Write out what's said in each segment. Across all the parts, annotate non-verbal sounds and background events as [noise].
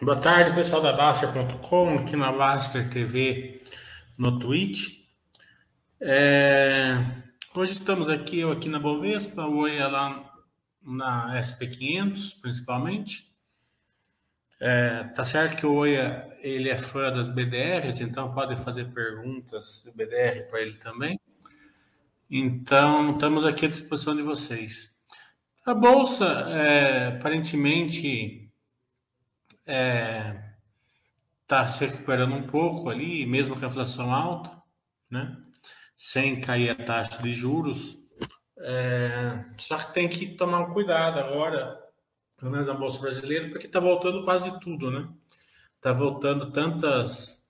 Boa tarde, pessoal da Baster.com, aqui na Baster TV, no Twitch. É... Hoje estamos aqui, eu aqui na Bovespa, o Oi lá na SP500, principalmente. É, tá certo que o Oia ele é fã das BDRs, então pode fazer perguntas do BDR para ele também. Então, estamos aqui à disposição de vocês. A bolsa, é, aparentemente, é, tá se recuperando um pouco ali, mesmo com a inflação alta, né? sem cair a taxa de juros. É, só que tem que tomar cuidado agora, pelo menos na Bolsa Brasileira, porque está voltando quase tudo, né? Está voltando tantas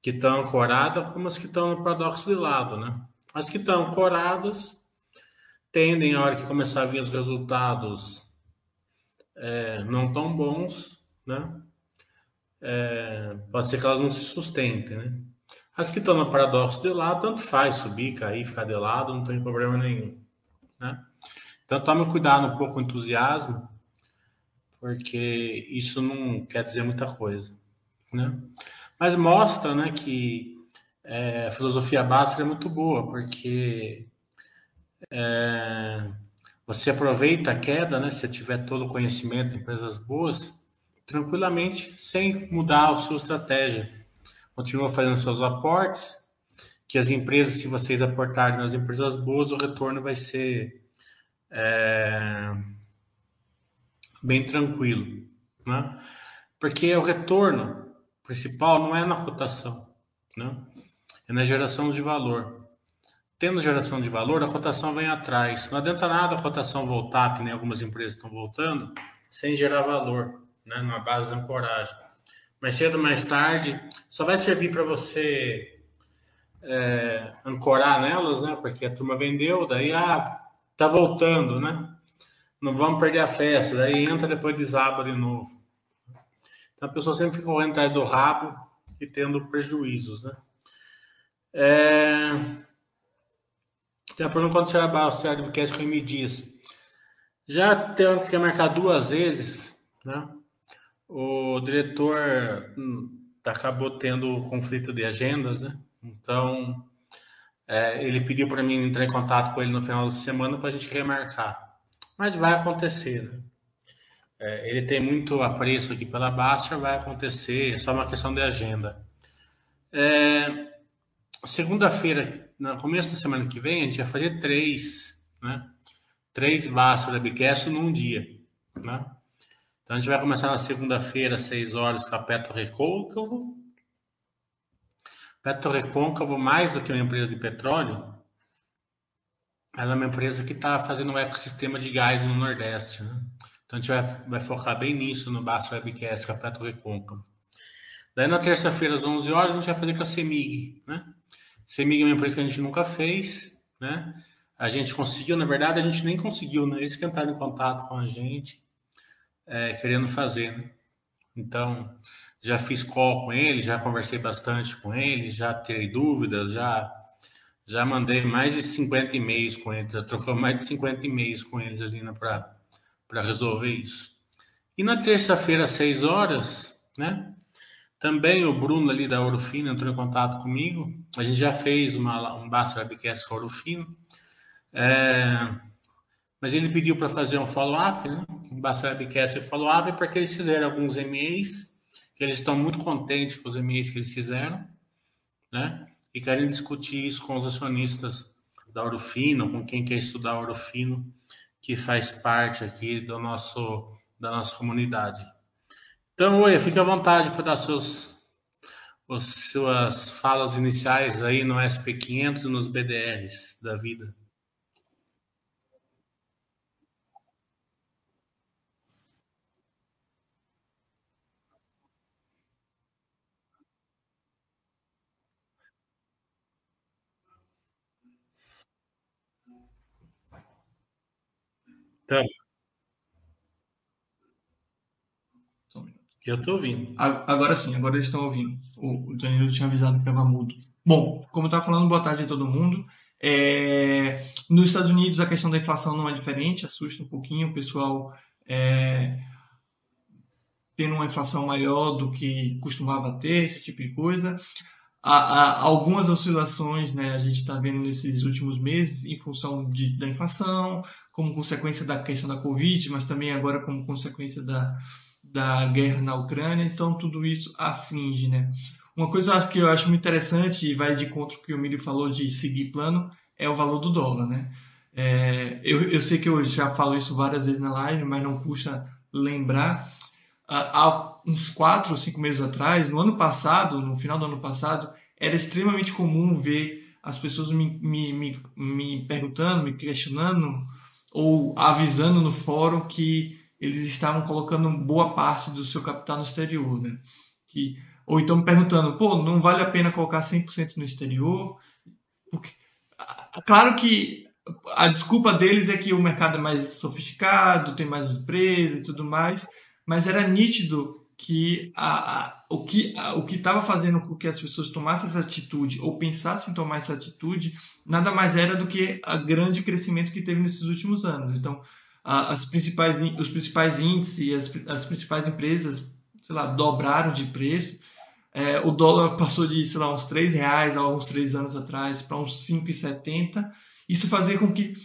que estão ancoradas como as que estão no paradoxo de lado, né? As que estão ancoradas tendem, a hora que começar a vir os resultados é, não tão bons, né? É, pode ser que elas não se sustentem, né? As que estão no paradoxo de lado, tanto faz subir, cair, ficar de lado, não tem problema nenhum, né? Então tome cuidado um pouco com o entusiasmo, porque isso não quer dizer muita coisa, né? Mas mostra, né, que é, a filosofia básica é muito boa, porque é, você aproveita a queda, né? Se tiver todo o conhecimento empresas boas, tranquilamente, sem mudar a sua estratégia. Continua fazendo seus aportes, que as empresas, se vocês aportarem nas empresas boas, o retorno vai ser é, bem tranquilo, né? Porque o retorno principal não é na cotação, né? É na geração de valor. Tendo geração de valor, a cotação vem atrás. Não adianta nada a cotação voltar, que nem algumas empresas estão voltando, sem gerar valor né, na base da ancoragem. Mais cedo ou mais tarde, só vai servir para você é, ancorar nelas, né? Porque a turma vendeu, daí ah, tá voltando, né? Não vamos perder a festa, daí entra depois desaba de novo. Então a pessoa sempre fica correndo atrás do rabo e tendo prejuízos, né? É... Tem a pergunta quando será o Thiago Podcast me diz. Já tenho que marcar duas vezes, né? O diretor hum, acabou tendo conflito de agendas, né? Então, é, ele pediu para mim entrar em contato com ele no final da semana para a gente remarcar. Mas vai acontecer, né? É, ele tem muito apreço aqui pela Baixa, vai acontecer, é só uma questão de agenda. É, Segunda-feira, no começo da semana que vem, a gente vai fazer três, né? Três Baixa da Bicast num dia, né? Então a gente vai começar na segunda-feira, às 6 horas, com a Petro Recôncavo. Petro Recôncavo, mais do que uma empresa de petróleo, ela é uma empresa que está fazendo um ecossistema de gás no Nordeste. Né? Então a gente vai, vai, focar bem nisso no Baixo Webcast, com a Petro Recôncavo. Daí na terça-feira, às 11 horas, a gente vai fazer com a CEMIG. Né? CEMIG é uma empresa que a gente nunca fez. Né? A gente conseguiu, na verdade, a gente nem conseguiu, né? eles que entraram em contato com a gente é, querendo fazer. Né? Então, já fiz call com ele, já conversei bastante com ele, já tirei dúvidas, já já mandei mais de 50 e-mails com ele, já trocou mais de 50 e-mails com eles ali né, para resolver isso. E na terça-feira, às 6 horas, né? Também o Bruno ali da Orofino entrou em contato comigo. A gente já fez uma, um Basta Webcast com a Orofino. É, mas ele pediu para fazer um follow-up, né? Um Webcast e follow-up, porque eles fizeram alguns e-mails, que eles estão muito contentes com os e-mails que eles fizeram, né? E querem discutir isso com os acionistas da Orofino, com quem quer estudar Orofino, que faz parte aqui do nosso, da nossa comunidade. Então, oi, fique à vontade para dar seus, as suas falas iniciais aí no SP500 e nos BDRs da vida. Tá. Eu estou ouvindo. Agora sim, agora eles estão ouvindo. O, o Danilo tinha avisado que estava mudo. Bom, como eu estava falando, boa tarde a todo mundo. É, nos Estados Unidos a questão da inflação não é diferente, assusta um pouquinho, o pessoal é, tendo uma inflação maior do que costumava ter, esse tipo de coisa. Há, há algumas oscilações, né, a gente está vendo nesses últimos meses, em função de, da inflação, como consequência da questão da Covid, mas também agora como consequência da, da guerra na Ucrânia. Então, tudo isso aflige, né? Uma coisa que eu acho muito interessante e vai de encontro que o Milho falou de seguir plano é o valor do dólar, né? É, eu, eu sei que eu já falo isso várias vezes na live, mas não custa lembrar. Há uns quatro ou cinco meses atrás, no ano passado, no final do ano passado, era extremamente comum ver as pessoas me, me, me, me perguntando, me questionando ou avisando no fórum que eles estavam colocando boa parte do seu capital no exterior, né? Que, ou então me perguntando, pô, não vale a pena colocar 100% no exterior? Porque, claro que a desculpa deles é que o mercado é mais sofisticado, tem mais empresas e tudo mais, mas era nítido que a, a o que o que estava fazendo com que as pessoas tomassem essa atitude ou pensassem em tomar essa atitude nada mais era do que o grande crescimento que teve nesses últimos anos. Então, as principais os principais índices, as, as principais empresas, sei lá, dobraram de preço. É, o dólar passou de, sei lá, uns 3 reais há uns 3 anos atrás para uns 5,70 isso fazia com que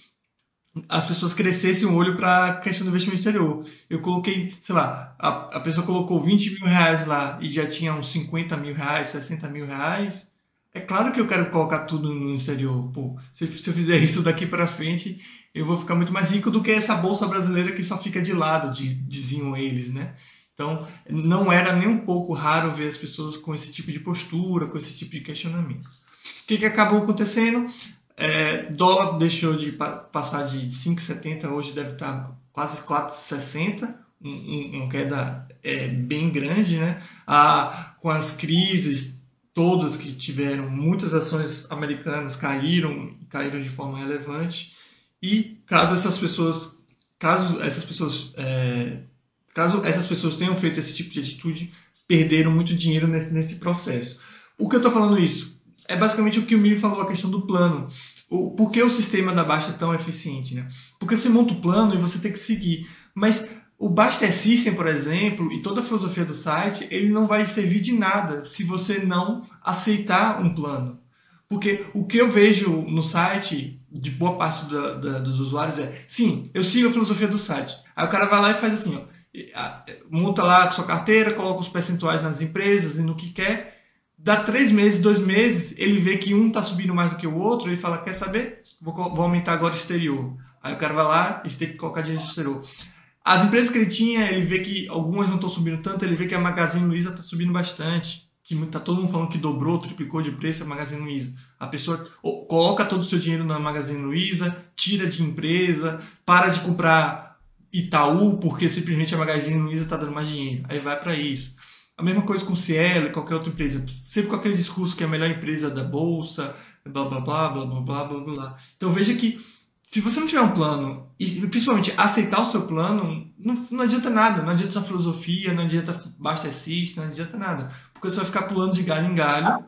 as pessoas crescessem o olho para a questão do investimento exterior. Eu coloquei, sei lá, a, a pessoa colocou 20 mil reais lá e já tinha uns 50 mil reais, 60 mil reais. É claro que eu quero colocar tudo no exterior. Pô, se, se eu fizer isso daqui para frente, eu vou ficar muito mais rico do que essa bolsa brasileira que só fica de lado, diziam eles, né? Então, não era nem um pouco raro ver as pessoas com esse tipo de postura, com esse tipo de questionamento. O que, que acabou acontecendo? É, dólar deixou de passar de 5,70, hoje deve estar quase 4,60, um, uma queda é, bem grande, né? Ah, com as crises todas que tiveram, muitas ações americanas caíram, caíram de forma relevante. E caso essas pessoas, caso essas pessoas, é, caso essas pessoas tenham feito esse tipo de atitude, perderam muito dinheiro nesse, nesse processo. O que eu estou falando isso? É basicamente o que o Miri falou, a questão do plano. O, por que o sistema da Basta é tão eficiente? Né? Porque você monta o plano e você tem que seguir. Mas o Basta System, por exemplo, e toda a filosofia do site, ele não vai servir de nada se você não aceitar um plano. Porque o que eu vejo no site, de boa parte da, da, dos usuários, é: sim, eu sigo a filosofia do site. Aí o cara vai lá e faz assim: ó, monta lá a sua carteira, coloca os percentuais nas empresas e no que quer Dá três meses, dois meses, ele vê que um está subindo mais do que o outro, ele fala, quer saber? Vou, vou aumentar agora o exterior. Aí o cara vai lá e tem que colocar dinheiro no exterior. As empresas que ele tinha, ele vê que algumas não estão subindo tanto, ele vê que a Magazine Luiza está subindo bastante. Que tá todo mundo falando que dobrou, triplicou de preço a Magazine Luiza. A pessoa coloca todo o seu dinheiro na Magazine Luiza, tira de empresa, para de comprar Itaú porque simplesmente a Magazine Luiza está dando mais dinheiro. Aí vai para isso. A mesma coisa com Cielo e qualquer outra empresa. Sempre com aquele discurso que é a melhor empresa da bolsa, blá blá blá blá blá blá blá blá. Então veja que se você não tiver um plano, e principalmente aceitar o seu plano, não, não adianta nada. Não adianta filosofia, não adianta bastecista, não adianta nada. Porque você vai ficar pulando de galho em galho,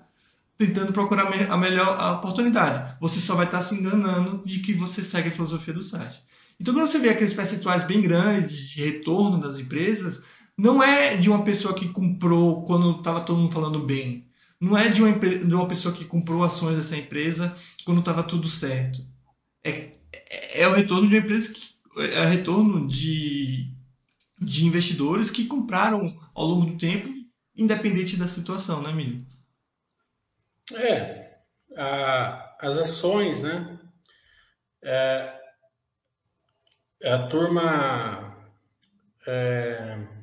tentando procurar a melhor a oportunidade. Você só vai estar se enganando de que você segue a filosofia do site. Então, quando você vê aqueles percentuais bem grandes de retorno das empresas, não é de uma pessoa que comprou quando estava todo mundo falando bem. Não é de uma, de uma pessoa que comprou ações dessa empresa quando estava tudo certo. É, é, é o retorno de uma empresa que. É o retorno de, de investidores que compraram ao longo do tempo, independente da situação, né, Mili? É. A, as ações, né? É, a turma. É,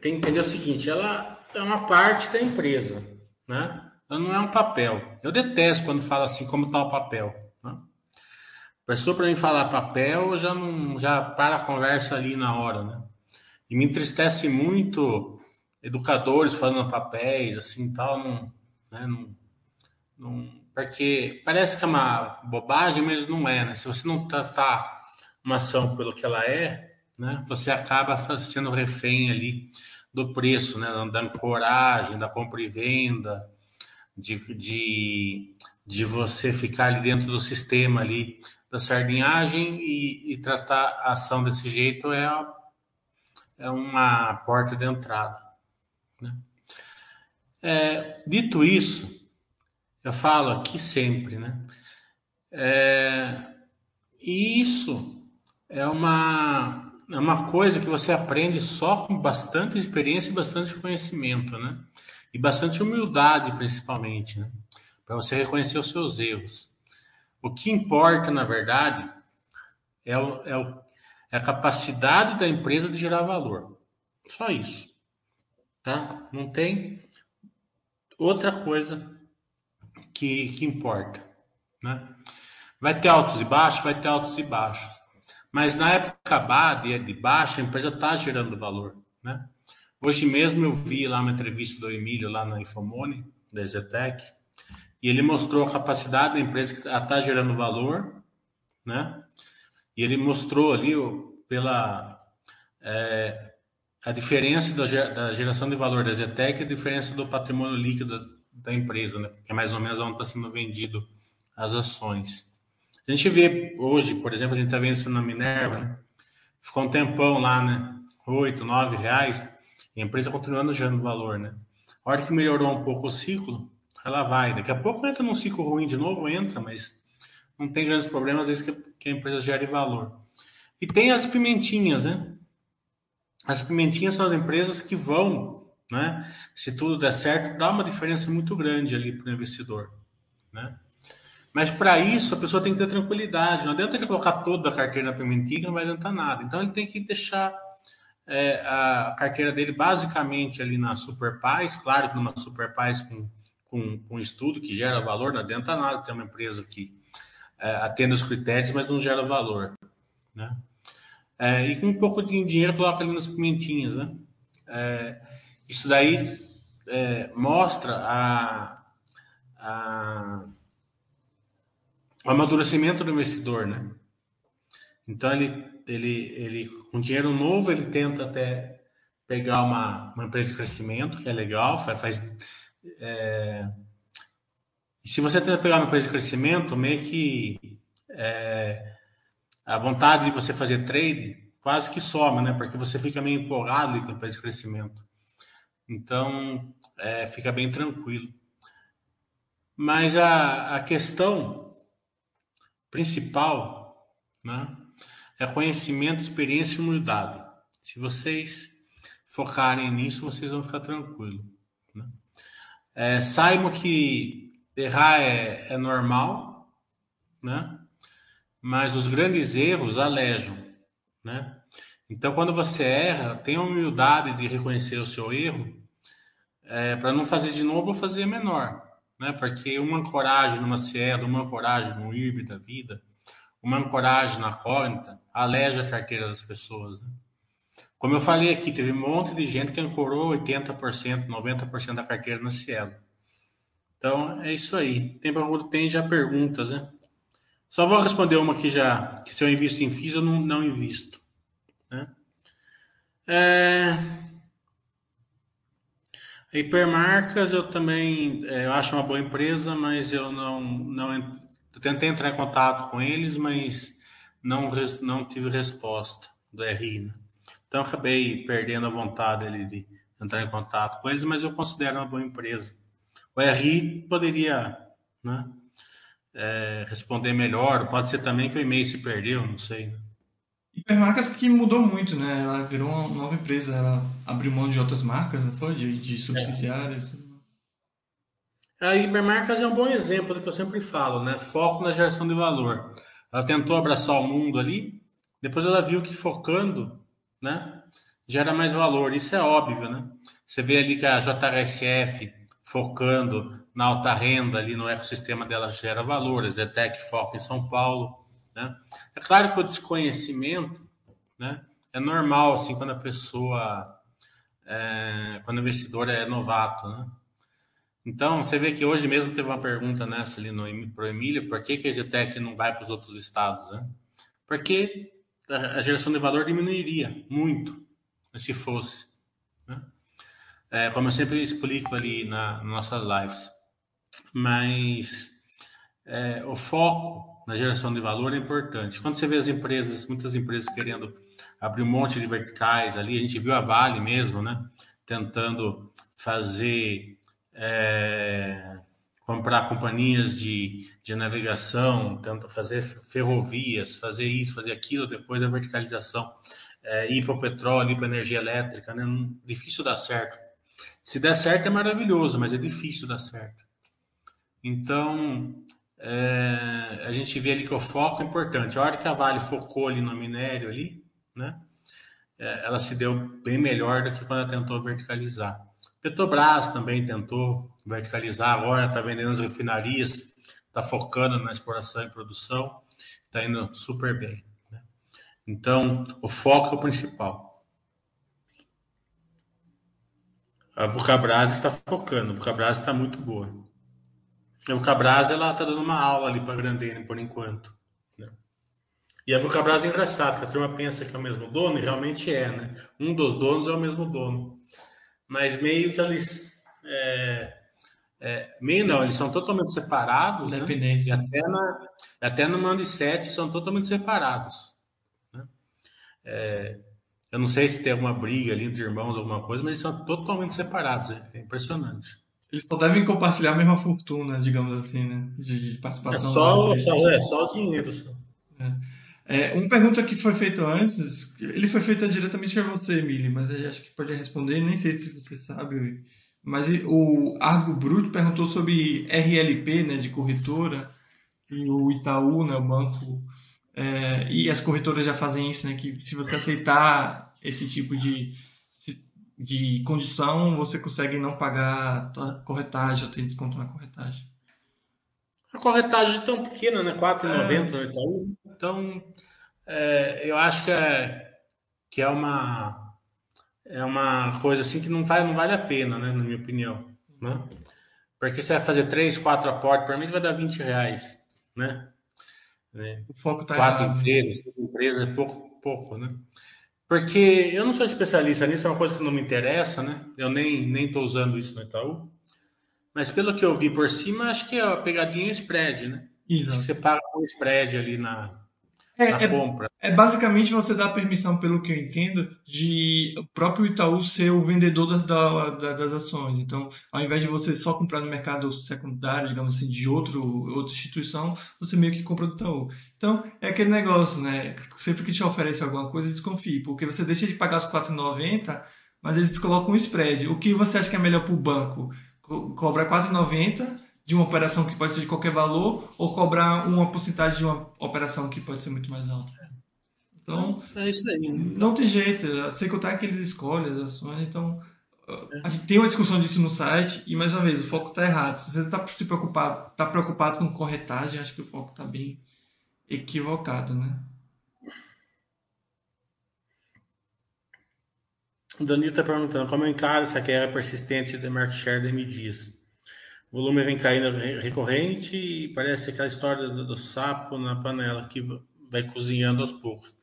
tem que entender o seguinte, ela é uma parte da empresa, né? Ela não é um papel. Eu detesto quando fala assim, como está o papel. Né? A pessoa para mim falar papel, já não, já para a conversa ali na hora, né? E me entristece muito educadores falando papéis, assim, tal, não, né? Não, não, porque parece que é uma bobagem, mas não é, né? Se você não tratar uma ação pelo que ela é, né? Você acaba sendo refém ali do preço, né? Dando coragem da compra e venda, de, de, de você ficar ali dentro do sistema ali da sardinhagem e, e tratar a ação desse jeito é, é uma porta de entrada. Né? É, dito isso, eu falo aqui sempre, né? É, isso é uma, é uma coisa que você aprende só com bastante experiência e bastante conhecimento, né? E bastante humildade, principalmente, né? Para você reconhecer os seus erros. O que importa, na verdade, é, o, é, o, é a capacidade da empresa de gerar valor. Só isso. Tá? Não tem outra coisa que, que importa. Né? Vai ter altos e baixos? Vai ter altos e baixos. Mas na época de, de baixa, a empresa está gerando valor. Né? Hoje mesmo eu vi lá uma entrevista do Emílio lá na Infomone, da Zetec, e ele mostrou a capacidade da empresa que está gerando valor, né? E ele mostrou ali pela é, a diferença da, geração de valor da Zetec e a diferença do patrimônio líquido da, da empresa, né? Que é mais ou menos onde está sendo vendido as ações. A gente vê hoje, por exemplo, a gente está vendo isso na Minerva, né? ficou um tempão lá, né? Oito, nove reais, e a empresa continuando gerando valor, né? A hora que melhorou um pouco o ciclo, ela vai. Daqui a pouco entra num ciclo ruim de novo, entra, mas não tem grandes problemas, às vezes que, que a empresa gere valor. E tem as pimentinhas, né? As pimentinhas são as empresas que vão, né? Se tudo der certo, dá uma diferença muito grande ali para o investidor, né? Mas para isso a pessoa tem que ter tranquilidade. Não adianta ele colocar toda a carteira na pimentinha, não vai adiantar nada. Então ele tem que deixar é, a carteira dele basicamente ali na Super Paz, claro que numa Super Paz com, com, com estudo que gera valor, não adianta nada ter uma empresa que é, atenda os critérios, mas não gera valor. Né? É, e com um pouco de dinheiro coloca ali nas pimentinhas. Né? É, isso daí é, mostra a, a o amadurecimento do investidor, né? Então ele, ele, ele com dinheiro novo ele tenta até pegar uma, uma empresa de crescimento que é legal, faz, faz é... se você tenta pegar uma empresa de crescimento, meio que é... a vontade de você fazer trade quase que some, né? Porque você fica meio empolgado com a empresa de crescimento. Então é, fica bem tranquilo. Mas a, a questão principal né, é conhecimento, experiência e humildade. Se vocês focarem nisso, vocês vão ficar tranquilos. Né? É, saibam que errar é, é normal, né? mas os grandes erros alejam. Né? Então, quando você erra, tenha humildade de reconhecer o seu erro é, para não fazer de novo ou fazer menor né? Porque uma ancoragem numa Cielo, uma ancoragem no IRB da vida, uma ancoragem na Cognita, aleja a carteira das pessoas, né? Como eu falei aqui, teve um monte de gente que ancorou 80%, 90% da carteira na Cielo. Então, é isso aí. Tem, tem já perguntas, né? Só vou responder uma que já, que se eu invisto em FIIs, eu não, não invisto. Né? É... Hipermarcas eu também é, eu acho uma boa empresa, mas eu não, não eu tentei entrar em contato com eles, mas não, não tive resposta do RI. Né? Então acabei perdendo a vontade ali de entrar em contato com eles, mas eu considero uma boa empresa. O RI poderia né, é, responder melhor, pode ser também que o e-mail se perdeu, não sei. Né? Hipermarcas que mudou muito, né? Ela virou uma nova empresa, ela abriu mão de outras marcas, não foi? De, de subsidiárias. A Hipermarcas é um bom exemplo do que eu sempre falo, né? Foco na geração de valor. Ela tentou abraçar o mundo ali, depois ela viu que focando, né? Gera mais valor. Isso é óbvio, né? Você vê ali que a JHSF focando na alta renda ali no ecossistema dela gera valor, a Zetec foca em São Paulo. Né? É claro que o desconhecimento né, é normal assim quando a pessoa, é, quando o investidor é novato. Né? Então, você vê que hoje mesmo teve uma pergunta nessa ali para o Emílio, por que, que a EGTEC não vai para os outros estados? Né? Porque a, geração de valor diminuiria muito se fosse. Né? É, como eu sempre explico ali na, nas nossas lives. Mas é, o foco na geração de valor é importante. Quando você vê as empresas, muitas empresas querendo abrir um monte de verticais ali. A gente viu a Vale mesmo, né? Tentando fazer é, comprar companhias de, de navegação, tanto fazer ferrovias, fazer isso, fazer aquilo, depois a verticalização, é, ir para o petróleo, ir para a energia elétrica, né? Difícil dar certo. Se der certo é maravilhoso, mas é difícil dar certo. Então, é, a gente vê ali que o foco é importante. A hora que a Vale focou ali no minério ali, né? É, ela se deu bem melhor do que quando ela tentou verticalizar. Petrobras também tentou verticalizar, agora está vendendo as refinarias, está focando na exploração e produção, está indo super bem. Né? Então, o foco é o principal. A Vulcabras está focando, a Vulcabras está muito boa. A Vulcabras ela está dando uma aula ali para a Grandene por enquanto. Né? E a Vulcabras é engraçado, que a turma pensa que é o mesmo dono, e realmente é, né? Um dos donos é o mesmo dono mas meio que eles. É, é, meio não, eles são totalmente separados. Né? Independentes. Né? E até, na, até no Mando 7 são totalmente separados. Né? É, eu não sei se tem alguma briga ali entre irmãos, alguma coisa, mas eles são totalmente separados. É, é impressionante. Eles só devem compartilhar a mesma fortuna, digamos assim, né? De, de participação. É só, só, é só o dinheiro. Só. É. É, uma pergunta que foi feita antes, ele foi feita diretamente para você, Emily, mas eu acho que pode responder, nem sei se você sabe. Mas o Argo Bruto perguntou sobre RLP, né, de corretora, e o Itaú, né, o banco, é, e as corretoras já fazem isso, né, que se você aceitar esse tipo de, de condição, você consegue não pagar a corretagem ou ter desconto na corretagem. A corretagem é tão pequena, né? 4,90 é. no Itaú. Então, é, eu acho que é, que é uma é uma coisa assim que não, vai, não vale a pena, né? Na minha opinião, né? Porque você vai fazer três, quatro aportes, para mim vai dar 20 reais, né? O foco tá Quatro errado. empresas, cinco empresas é pouco, pouco, né? Porque eu não sou especialista nisso, é uma coisa que não me interessa, né? Eu nem nem estou usando isso no Itaú. Mas pelo que eu vi por cima, acho que a pegadinha é o spread, né? Exato. Acho que você paga um spread ali na, é, na é, compra. É basicamente você dá permissão, pelo que eu entendo, de o próprio Itaú ser o vendedor da, da, das ações. Então, ao invés de você só comprar no mercado secundário, digamos assim, de outro, outra instituição, você meio que compra do Itaú. Então, é aquele negócio, né? Sempre que te oferece alguma coisa, desconfie, porque você deixa de pagar os 4,90, mas eles colocam um spread. O que você acha que é melhor para o banco? cobrar 4,90 de uma operação que pode ser de qualquer valor ou cobrar uma porcentagem de uma operação que pode ser muito mais alta. Então, é isso aí. Não tem jeito. A é que eles escolhem as ações, então é. a gente tem uma discussão disso no site e mais uma vez o foco está errado. Se você está se preocupado, tá preocupado com corretagem, acho que o foco está bem equivocado, né? O Danilo está perguntando como eu encaro essa queda persistente de market share da MDias. O volume vem caindo recorrente e parece aquela história do, do, sapo na panela que vai cozinhando aos poucos.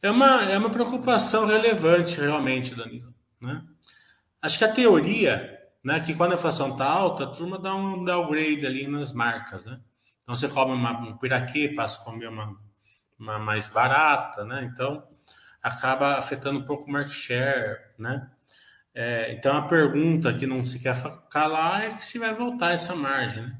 É uma, é uma preocupação relevante, realmente, Danilo. Né? Acho que a teoria, né, que quando a inflação está alta, a turma dá um downgrade ali nas marcas. Né? Então você come uma, um piraquê, passa a comer uma, uma mais barata. Né? Então acaba afetando um pouco o market share, né? É, então a pergunta que não se quer calar é que se vai voltar essa margem, né?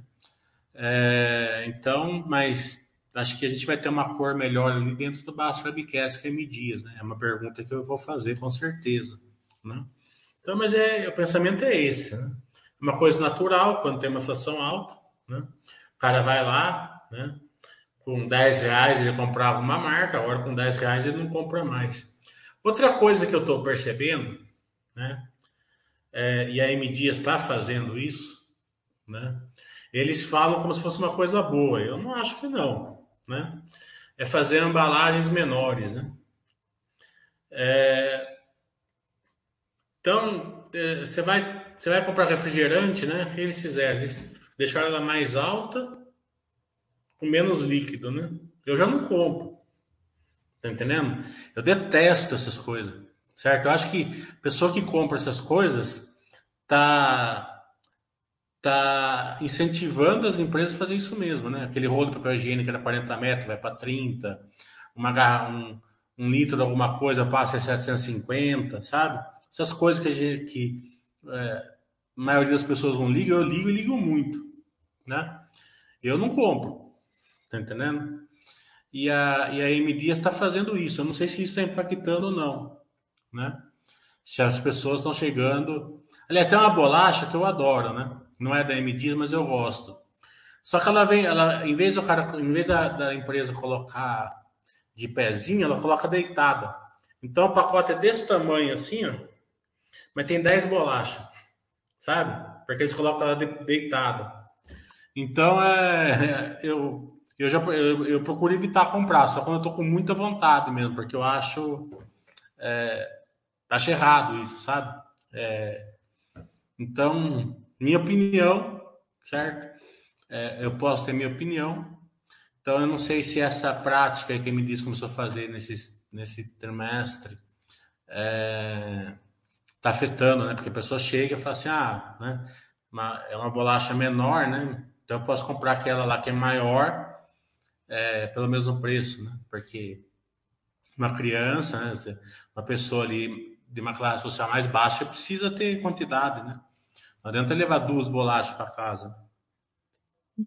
É, então, mas acho que a gente vai ter uma cor melhor ali dentro do Baixo Webcast que é Medias, né? É uma pergunta que eu vou fazer com certeza, né? Então, mas é, o pensamento é esse, né? Uma coisa natural quando tem uma inflação alta, né? O cara vai lá, né? com 10 reais ele comprava uma marca, agora com 10 reais ele não compra mais. Outra coisa que eu estou percebendo, né? É, e a M Dias está fazendo isso, né? Eles falam como se fosse uma coisa boa. Eu não acho que não, né? É fazer embalagens menores, né? É... Então, é, você vai, você vai comprar refrigerante, né? O que eles fizeram? Eles deixaram ela mais alta com menos líquido, né? Eu já não compro. Tá entendendo? Eu detesto essas coisas, certo? Eu acho que a pessoa que compra essas coisas tá tá incentivando as empresas a fazer isso mesmo, né? Aquele rolo de papel higiênico era 40 metros, vai para 30, uma garra, um, um litro de alguma coisa passa a 750, sabe? Essas coisas que a, gente, que, é, a maioria das pessoas não liga, eu ligo e ligo muito, né? Eu não compro, tá entendendo? E a, e a M Dias está fazendo isso. Eu não sei se isso está impactando ou não, né? Se as pessoas estão chegando. Aliás, tem uma bolacha que eu adoro, né? Não é da M Dias, mas eu gosto. Só que ela vem, ela, em vez do cara, em vez da, da empresa colocar de pezinho, ela coloca deitada. Então o pacote é desse tamanho assim, ó, mas tem 10 bolachas, sabe? Porque eles colocam ela deitada. Então é, [laughs] eu eu já eu, eu, procuro evitar comprar, só quando eu tô com muita vontade mesmo, porque eu acho é, acho errado isso, sabe? É, então, minha opinião, certo? É, eu posso ter minha opinião. Então, eu não sei se essa prática que me diz começou a fazer nesse, nesse trimestre é, tá afetando, né? Porque a pessoa chega e fala assim, ah, né? Uma, é uma bolacha menor, né? Então eu posso comprar aquela lá que é maior é, pelo mesmo preço, né? Porque uma criança, né? uma pessoa ali de uma classe social mais baixa precisa ter quantidade, né? Não adianta levar duas bolachas para casa.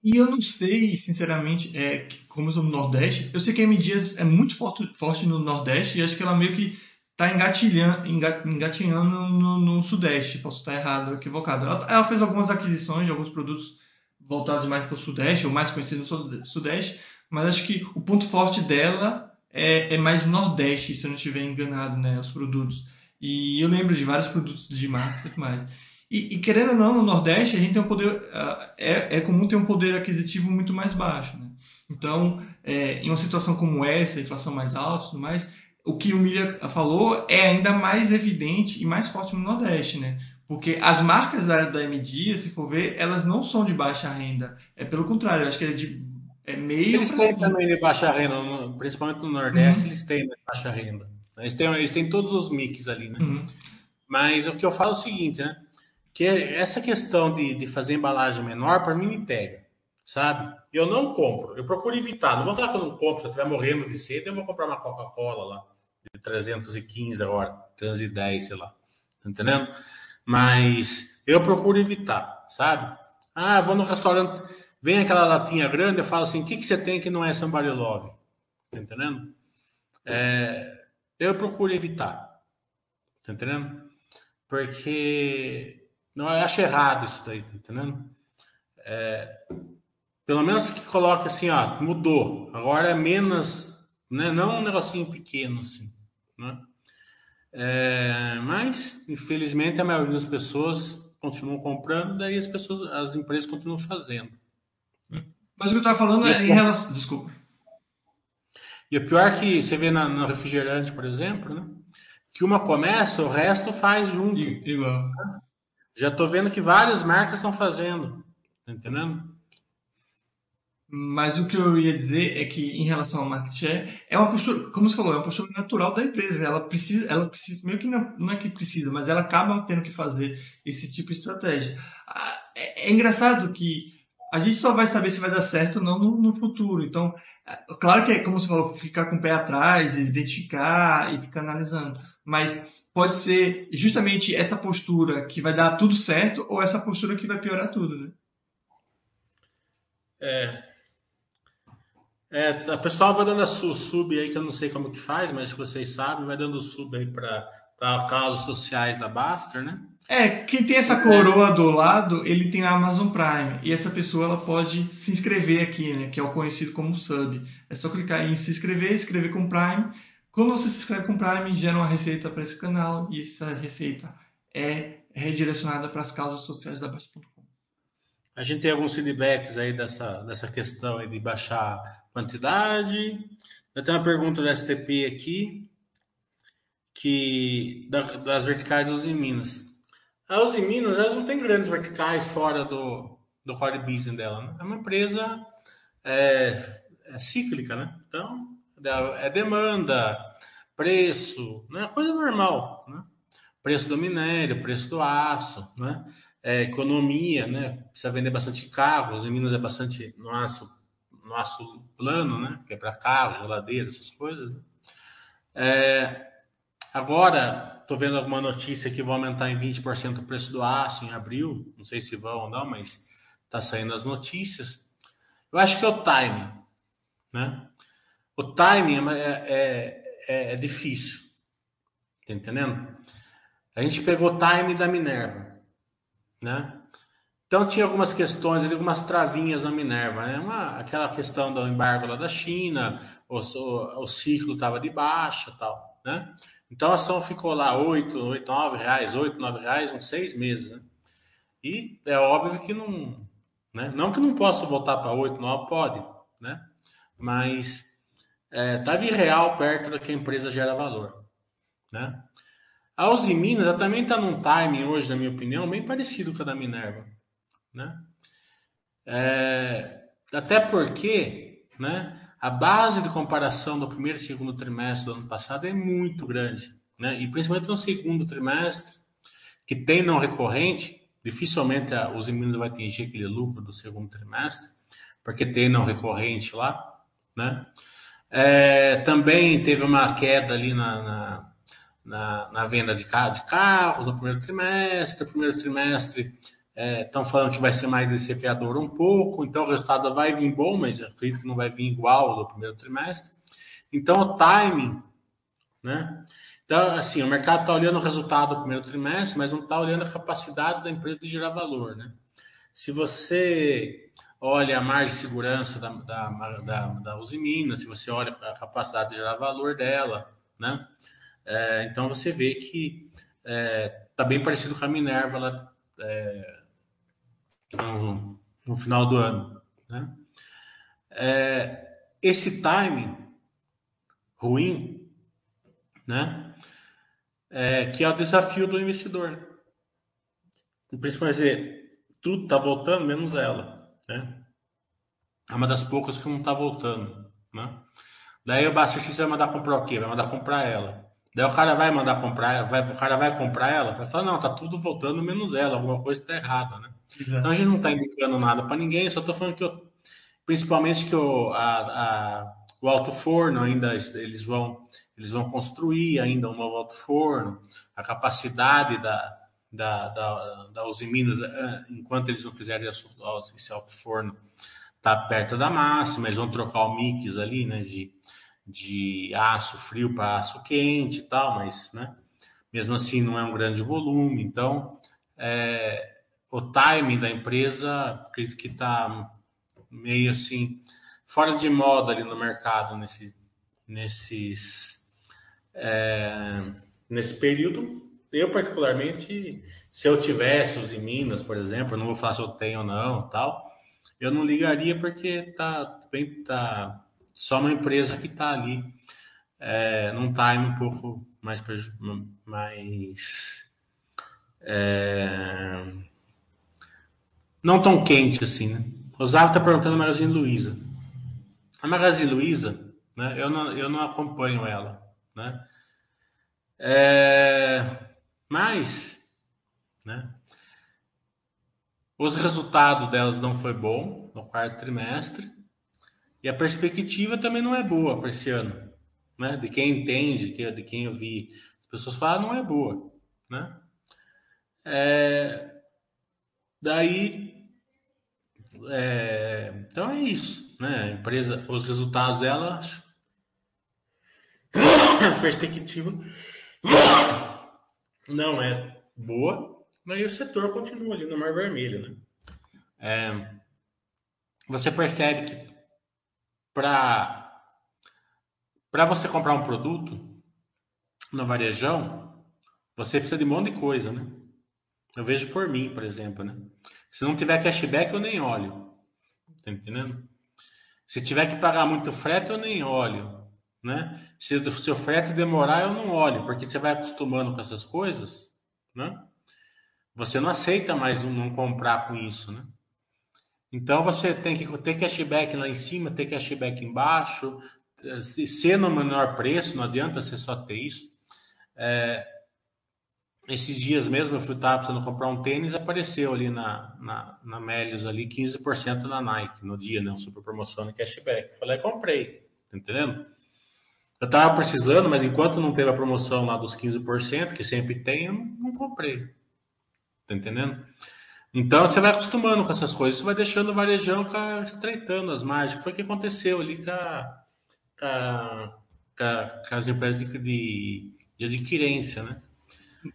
E eu não sei, sinceramente, é, como eu sou no Nordeste, eu sei que a M Dias é muito forte, forte no Nordeste e acho que ela meio que tá engatilhando, engatinhando no, no, Sudeste. Posso estar errado, equivocado. Ela, ela, fez algumas aquisições de alguns produtos voltados mais para o Sudeste, ou mais conhecidos no Sudeste, mas acho que o ponto forte dela é, é mais Nordeste, se eu não estiver enganado, né, os produtos. E eu lembro de vários produtos de marca e tudo mais. E, e, querendo ou não, no Nordeste, a gente tem um poder. Uh, é, é comum ter um poder aquisitivo muito mais baixo. Né? Então, é, em uma situação como essa, inflação mais alta e tudo mais, o que o Milha falou é ainda mais evidente e mais forte no Nordeste, né? Porque as marcas da, da M Dia, se for ver, elas não são de baixa renda. É pelo contrário, acho que é de é meio. Eles têm também de baixa renda, principalmente no Nordeste, uhum. eles têm de baixa renda. Eles têm, eles têm todos os mix ali, né? Uhum. Mas o que eu falo é o seguinte, né? Que essa questão de, de fazer embalagem menor, para mim, me pega, sabe? Eu não compro, eu procuro evitar. Não vou falar que eu não compro, se eu estiver morrendo de sede, eu vou comprar uma Coca-Cola lá, de 315 agora, 310, sei lá. Tá entendendo? Mas eu procuro evitar, sabe? Ah, vou no restaurante, vem aquela latinha grande, eu falo assim: o que, que você tem que não é Sambarilove? Tá entendendo? É, eu procuro evitar. Tá entendendo? Porque não eu acho errado isso daí, tá entendendo? É, pelo menos que coloque assim, ó, mudou. Agora é menos, né? Não um negocinho pequeno assim, né? É, mas infelizmente a maioria das pessoas continuam comprando, daí as pessoas, as empresas continuam fazendo. Mas o que eu estava falando é em relação, desculpa. E o pior é que você vê na, no refrigerante, por exemplo, né? Que uma começa, o resto faz junto. Igual. Já estou vendo que várias marcas estão fazendo. Tá entendendo? Mas o que eu ia dizer é que, em relação ao market share, é uma postura, como você falou, é uma postura natural da empresa. Ela precisa, ela precisa, meio que não, não é que precisa, mas ela acaba tendo que fazer esse tipo de estratégia. Ah, é, é engraçado que a gente só vai saber se vai dar certo ou não no, no futuro. Então, claro que é, como você falou, ficar com o pé atrás, identificar e ficar analisando. Mas pode ser justamente essa postura que vai dar tudo certo ou essa postura que vai piorar tudo, né? É. É, a pessoa vai dando a sub aí, que eu não sei como que faz, mas vocês sabem, vai dando sub aí para causas sociais da Baster, né? É, quem tem essa coroa do lado, ele tem a Amazon Prime. E essa pessoa ela pode se inscrever aqui, né? Que é o conhecido como sub. É só clicar em se inscrever, escrever com Prime quando você se inscreve com Prime, gera uma receita para esse canal e essa receita é redirecionada para as causas sociais da Baixa.com. A gente tem alguns feedbacks aí dessa, dessa questão aí de baixar quantidade. Eu tenho uma pergunta do STP aqui, que das verticais dos em Minas. Uzi Minas, elas não tem grandes verticais fora do, do core business dela. Né? É uma empresa é, é cíclica, né? Então, é demanda, preço, né? coisa normal, né? Preço do minério, preço do aço, né? É, economia, né? Precisa vender bastante carros, em Minas é bastante no aço, no aço plano, né? Que é para carro, geladeira, essas coisas. Né? É, agora, estou vendo alguma notícia que vai aumentar em 20% o preço do aço em abril. Não sei se vão ou não, mas está saindo as notícias. Eu acho que é o timing. Né? O timing é, é, é, é difícil. Tá entendendo? A gente pegou o timing da Minerva. Né? Então tinha algumas questões ali, algumas travinhas na Minerva, né? Uma, aquela questão do embargo lá da China, o, o, o ciclo estava de baixa tal, né? Então a ação ficou lá 8, 8, 9 reais, 8, 9 reais, uns seis meses, né? E é óbvio que não, né? Não que não possa voltar para 8, 9, pode, né? Mas estava é, irreal perto da que a empresa gera valor, né? A Uzi Minas ela também está num timing hoje, na minha opinião, bem parecido com a da Minerva né? É, até porque, né? A base de comparação do primeiro e segundo trimestre do ano passado é muito grande, né? E principalmente no segundo trimestre, que tem não recorrente, dificilmente a Minas vai atingir aquele lucro do segundo trimestre, porque tem não recorrente lá, né? É, também teve uma queda ali na, na, na, na venda de, de carros no primeiro trimestre. Primeiro trimestre Estão é, falando que vai ser mais desafiador um pouco, então o resultado vai vir bom, mas acredito que não vai vir igual do primeiro trimestre. Então o timing, né? Então, assim, o mercado está olhando o resultado do primeiro trimestre, mas não está olhando a capacidade da empresa de gerar valor, né? Se você olha a margem de segurança da, da, da, da se você olha a capacidade de gerar valor dela, né? É, então você vê que está é, tá bem parecido com a Minerva lá, é, no, no final do ano. Né? É, esse timing ruim, né? É, que é o desafio do investidor. Né? Principalmente dizer, tudo está voltando, menos ela. Né? É uma das poucas que não está voltando. Né? Daí o Basta vai mandar comprar o quê? Vai mandar comprar ela. Daí o cara vai mandar comprar, vai, o cara vai comprar ela, vai falar, não, tá tudo voltando menos ela, alguma coisa está errada, né? Então a gente não está indicando nada para ninguém, só estou falando que eu, principalmente que o, a, a, o alto forno ainda eles vão eles vão construir ainda um novo alto forno, a capacidade da, da, da, da Usiminas, eh, enquanto eles não fizerem esse alto forno, está perto da máxima, eles vão trocar o mix ali, né, de, de aço frio para aço quente e tal, mas, né, mesmo assim não é um grande volume, então, é, o timing da empresa, acredito que está meio assim, fora de moda ali no mercado nesse, nesses, é, nesse período. Eu, particularmente, se eu tivesse os em Minas, por exemplo, não vou falar se eu tenho ou não, tal, eu não ligaria porque tá bem tá só uma empresa que está ali é, num time um pouco mais mais é, não tão quente assim, né? O Zago está perguntando a Magazine Luiza. A Magazine Luiza, né? Eu não, eu não acompanho ela, né? É, mas, né? Os resultados delas não foi bom no quarto trimestre e a perspectiva também não é boa para esse ano, né? De quem entende, de quem eu vi, as pessoas falam não é boa, né? É, daí é, então é isso, né? A empresa, os resultados dela, a [coughs] perspectiva [coughs] não é boa, mas o setor continua ali no mar vermelho, né? É, você percebe que para para você comprar um produto no varejão, você precisa de um monte de coisa, né? Eu vejo por mim, por exemplo, né? Se não tiver cashback, eu nem olho. Tá entendendo? Se tiver que pagar muito frete, eu nem olho. Né? Se o seu frete demorar, eu não olho, porque você vai acostumando com essas coisas, né? Você não aceita mais não comprar com isso, né? Então você tem que ter cashback lá em cima, ter cashback embaixo, ser no menor preço, não adianta você só ter isso. É, esses dias mesmo eu fui estar precisando comprar um tênis, apareceu ali na, na, na Melios ali 15% na Nike no dia, né? Super promoção de cashback. Eu falei, comprei, tá entendendo? Eu estava precisando, mas enquanto não teve a promoção lá dos 15%, que sempre tem, eu não, comprei. Tá entendendo? Então você vai acostumando com essas coisas, você vai deixando o varejão estreitando as margens. Foi o que aconteceu ali com, a, com, a, com as empresas de, de, de, adquirência, né?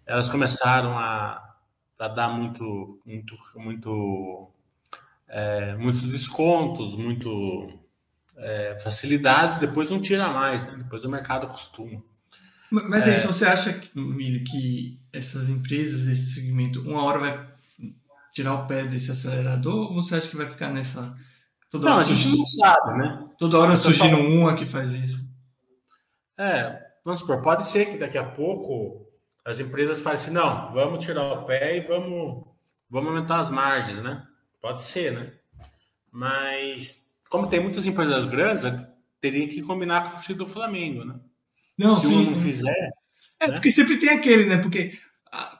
Elas começaram a, a dar muito, muito, muito, é, muitos descontos, muito é, facilidades, depois não tira mais, né? depois o mercado acostuma. Mas é isso, você acha, Mili, que essas empresas, esse segmento, uma hora vai tirar o pé desse acelerador ou você acha que vai ficar nessa. Toda não, hora a gente surgindo, não sabe, né? Toda hora surgindo falando... uma que faz isso. É, vamos supor, pode ser que daqui a pouco as empresas falem assim, não, vamos tirar o pé e vamos, vamos aumentar as margens, né? Pode ser, né? Mas, como tem muitas empresas grandes, teria que combinar com o do Flamengo, né? Não, Se sim, um não fizer. É, né? porque sempre tem aquele, né? Porque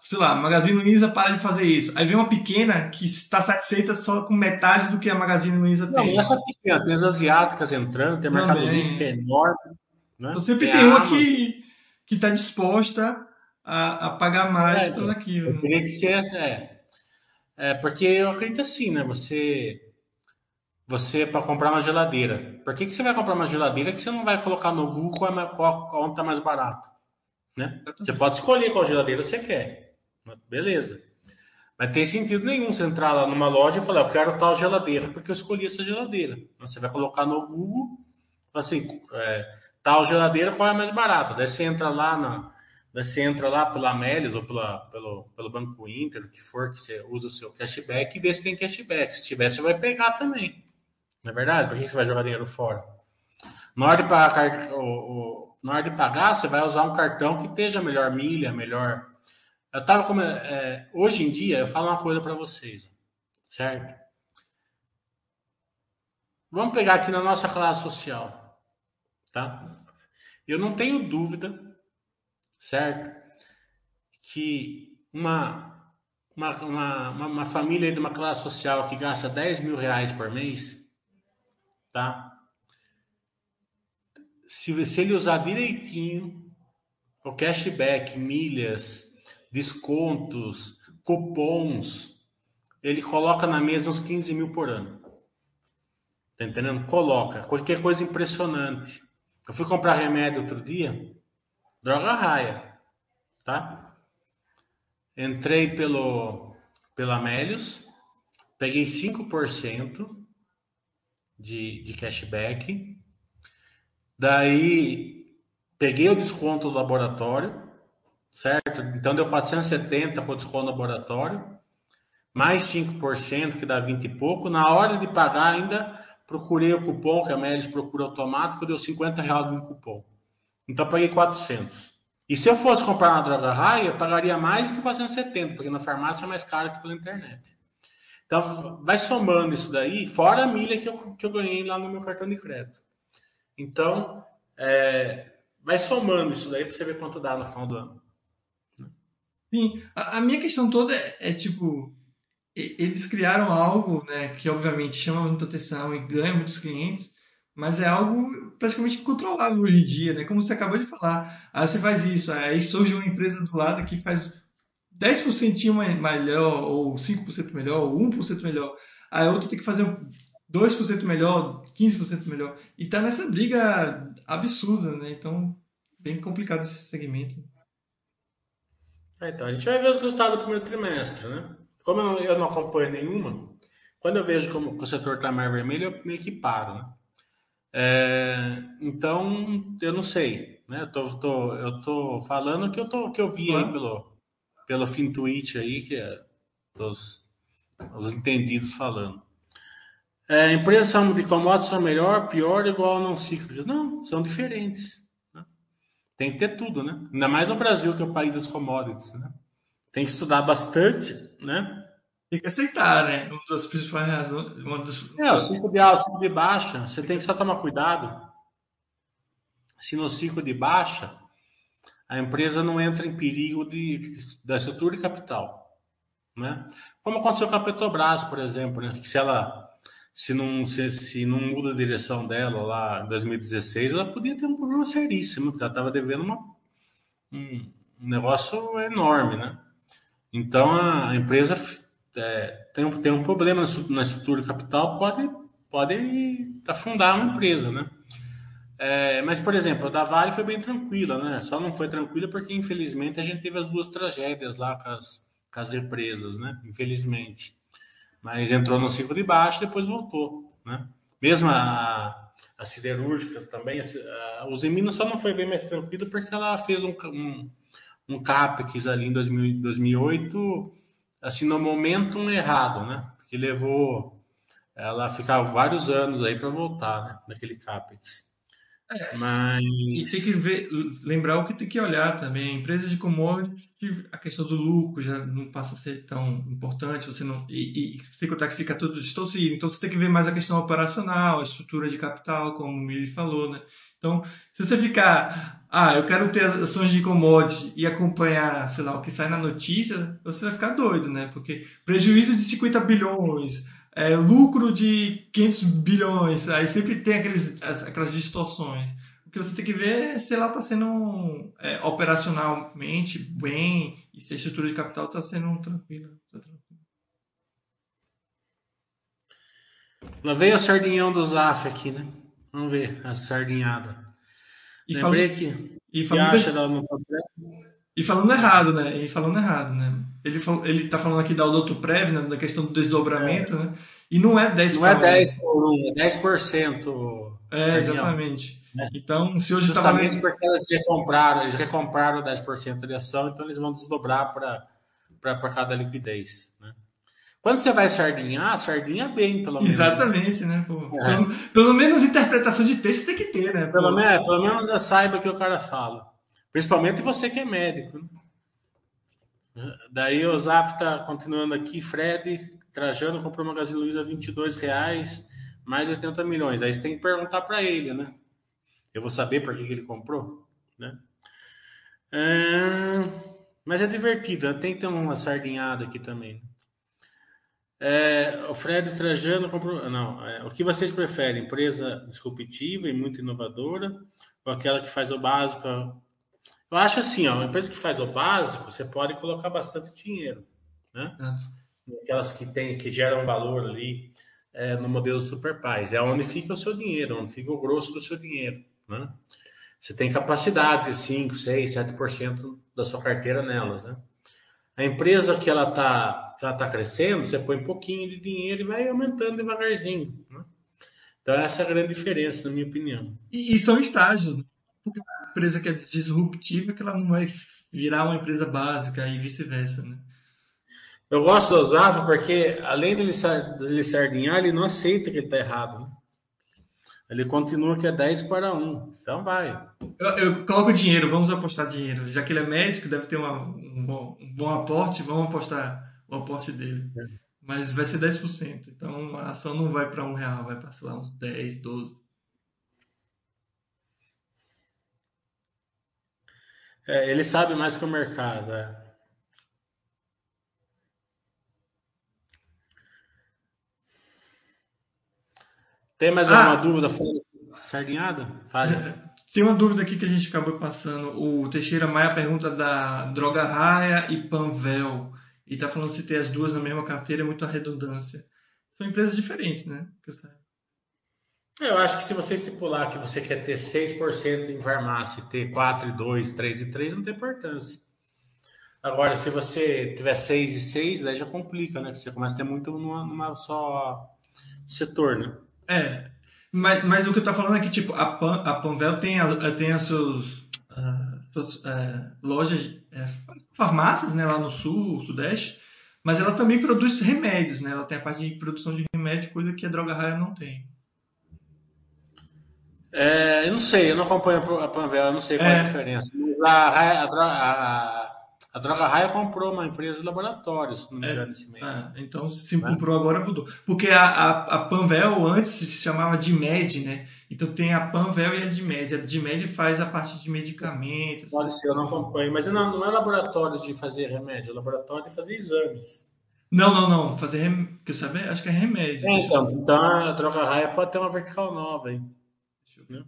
sei lá, Magazine Luiza para de fazer isso. Aí vem uma pequena que está satisfeita só com metade do que a Magazine Luiza tem. Não, não é pequena, tem as asiáticas entrando, tem o Mercado Livre que é enorme. Né? Então sempre tem, tem uma que que está disposta a, a pagar mais é, por aquilo. Eu queria que ser, é, é, porque eu acredito assim, né? Você você para comprar uma geladeira. Por que, que você vai comprar uma geladeira que você não vai colocar no Google qual, qual, qual está mais barato? Né? Você pode escolher qual geladeira você quer. Beleza. Mas tem sentido nenhum você entrar lá numa loja e falar, eu quero tal geladeira, porque eu escolhi essa geladeira. Você vai colocar no Google, assim, é, tal geladeira, qual é a mais barata? Daí você entra lá na. Você entra lá pela Amélis ou pela, pelo, pelo Banco Inter, o que for, que você usa o seu cashback e vê se tem cashback. Se tiver, você vai pegar também. Não é verdade? Por que você vai jogar dinheiro fora? Na hora de pagar o na hora de pagar, você vai usar um cartão que esteja melhor milha, melhor. Eu tava como é, hoje em dia, eu falo uma coisa para vocês, certo? Vamos pegar aqui na nossa classe social, tá? Eu não tenho dúvida, certo? Que uma uma, uma, uma família de uma classe social que gasta 10 mil reais por mês, tá? se, se ele usar direitinho o cashback, milhas, descontos, cupons, ele coloca na mesa uns 15 mil por ano. Tá entendendo? Coloca. Qualquer coisa impressionante. Eu fui comprar remédio outro dia, droga raia, tá? Entrei pelo, pela Amélios, peguei 5% de, de cashback Daí peguei o desconto do laboratório, certo? Então deu 470 com o desconto do laboratório, mais 5%, que dá 20 e pouco. Na hora de pagar, ainda procurei o cupom, que a Melis procura automático, deu 50 reais de cupom. Então paguei 400. E se eu fosse comprar na Droga Raia, eu pagaria mais que 470, porque na farmácia é mais caro que pela internet. Então, vai somando isso daí, fora a milha que eu, que eu ganhei lá no meu cartão de crédito. Então, é, vai somando isso daí para você ver quanto dá no final do ano. Sim, a, a minha questão toda é, é, tipo, eles criaram algo, né, que obviamente chama muita atenção e ganha muitos clientes, mas é algo praticamente controlável hoje em dia, né? Como você acabou de falar. Aí você faz isso, aí surge uma empresa do lado que faz 10% melhor, ou 5% melhor, ou 1% melhor. Aí a outra tem que fazer 2% melhor, 15% melhor. E tá nessa briga absurda, né? Então, bem complicado esse segmento. É, então, a gente vai ver os resultados do primeiro trimestre, né? Como eu não, eu não acompanho nenhuma, quando eu vejo como o setor está mais vermelho, eu meio que paro, né? É, então, eu não sei, né? Eu tô, tô, eu tô falando que eu, tô, que eu vi aí pelo, pelo fim tweet aí, que é os, os entendidos falando. É, empresas de commodities são melhor, pior, igual não cíclicas? Não, são diferentes. Né? Tem que ter tudo, né? Ainda mais no Brasil, que é o país das commodities, né? Tem que estudar bastante, né? Tem que aceitar, né? Uma das principais razões. Uma dos... É, o ciclo de alta, o ciclo de baixa, você tem que só tomar cuidado. Se no ciclo de baixa, a empresa não entra em perigo de, da estrutura de capital. Né? Como aconteceu com a Petrobras, por exemplo, né? que se ela se não, se, se não muda a direção dela lá em 2016, ela podia ter um problema seríssimo, porque ela estava devendo uma, um, um, negócio enorme, né? Então a, empresa é, tem, tem um problema na estrutura capital, pode, pode afundar uma empresa, né? É, mas, por exemplo, a da Vale foi bem tranquila, né? Só não foi tranquila porque, infelizmente, a gente teve as duas tragédias lá com as, com as represas, né? Infelizmente mas entrou no ciclo de baixo depois voltou, né? Mesmo a, a siderúrgica também, a, a Usemino só não foi bem mais tranquila porque ela fez um, um, um CAPEX ali em 2000, 2008, assim, no momento errado, né? Que levou ela ficar vários anos aí para voltar, né? Naquele CAPEX. É, Mas... E tem que ver, lembrar o que tem que olhar também. Empresas de commodity, a questão do lucro já não passa a ser tão importante. Você não e, e sem contar que fica tudo distorcido. Então você tem que ver mais a questão operacional, a estrutura de capital, como o Mili falou, né? Então, se você ficar, ah, eu quero ter ações de commodity e acompanhar, sei lá, o que sai na notícia, você vai ficar doido, né? Porque prejuízo de 50 bilhões, é, lucro de 500 bilhões, aí sempre tem aqueles, aquelas distorções. O que você tem que ver é se ela está sendo é, operacionalmente bem e se a estrutura de capital está sendo tranquila. Tá tranquila. Lá veio a sardinhão do Zaf aqui, né? Vamos ver a sardinhada. E Lembrei falando, que, e falando, acha e falando errado, né? E falando errado, né? Ele, falou, ele tá falando aqui da Odotoprev, né? da questão do desdobramento, é. né? E não é 10 Não é 10 por 1, é 10%. É, exatamente. Né? Então, se hoje está valendo... porque eles recompraram, eles recompraram 10% de ação, então eles vão desdobrar para cada liquidez. Né? Quando você vai sardinhar, sardinha bem, pelo menos. Exatamente, né? É. Pelo, pelo, menos interpretação de texto tem que ter, né? Pelo, menos, pelo menos já saiba o que o cara fala. Principalmente você que é médico. Né? Daí o Zaf está continuando aqui. Fred Trajano comprou uma Magazine Luiza a 22 reais, mais 80 milhões. Aí você tem que perguntar para ele, né? Eu vou saber por que, que ele comprou, né? É... Mas é divertido, né? tem que ter uma sardinhada aqui também. É, o Fred Trajano comprou. Não, é, o que vocês preferem? Empresa disruptiva e muito inovadora? Ou aquela que faz o básico eu acho assim, ó, uma empresa que faz o básico, você pode colocar bastante dinheiro, né? É. Aquelas que tem, que geram valor ali é, no modelo Super Pais. É onde fica o seu dinheiro, onde fica o grosso do seu dinheiro, né? Você tem capacidade de 5, 6, 7% da sua carteira nelas, né? A empresa que ela está ela tá crescendo, você põe um pouquinho de dinheiro e vai aumentando devagarzinho, né? Então essa é a grande diferença, na minha opinião. E, e são estágios, né? Porque empresa que é disruptiva que ela não vai virar uma empresa básica e vice-versa, né? Eu gosto do Osava porque, além de ele sardinhar, ele não aceita que ele está errado. Né? Ele continua que é 10 para 1. Então vai. Eu, eu, coloco dinheiro, vamos apostar dinheiro. Já que ele é médico, deve ter uma, um, bom, um bom aporte, vamos apostar o aporte dele. É. Mas vai ser 10%. Então a ação não vai para um real, vai para, sei lá, uns 10, 12. É, ele sabe mais que o mercado. É. Tem mais alguma ah, dúvida sardinhada? Fale. [laughs] Tem uma dúvida aqui que a gente acabou passando. O Teixeira Maia pergunta da Droga Raia e Panvel. E está falando se ter as duas na mesma carteira é muita redundância. São empresas diferentes, né? Eu acho que se você estipular que você quer ter 6% em farmácia e ter 4 e 2, 3 e 3, não tem importância. Agora, se você tiver 6 e 6, aí já complica, né? Você começa a ter muito numa, numa só setor, né? É, mas, mas o que eu tô falando é que, tipo, a, Pan, a Panvel tem, a, tem as suas, uh, suas uh, lojas, uh, farmácias, né, lá no sul, sudeste, mas ela também produz remédios, né? Ela tem a parte de produção de remédio, coisa que a Droga Raia não tem. É, eu não sei, eu não acompanho a Panvel, eu não sei qual é, a diferença. A, a, a, a Droga Raia comprou uma empresa de laboratórios, se não me é, engano, esse mês. É, então, se né? comprou agora, mudou. Porque a, a, a, Panvel antes se chamava de Med, né? Então tem a Panvel e a Dimed. A Dimed faz a parte de medicamentos. Pode ser, eu não acompanho. Mas não, não é laboratório de fazer remédio, é laboratório de fazer exames. Não, não, não. Fazer rem... que eu saber, acho que é remédio. É, então, então a droga raia pode ter uma vertical nova, hein? Né?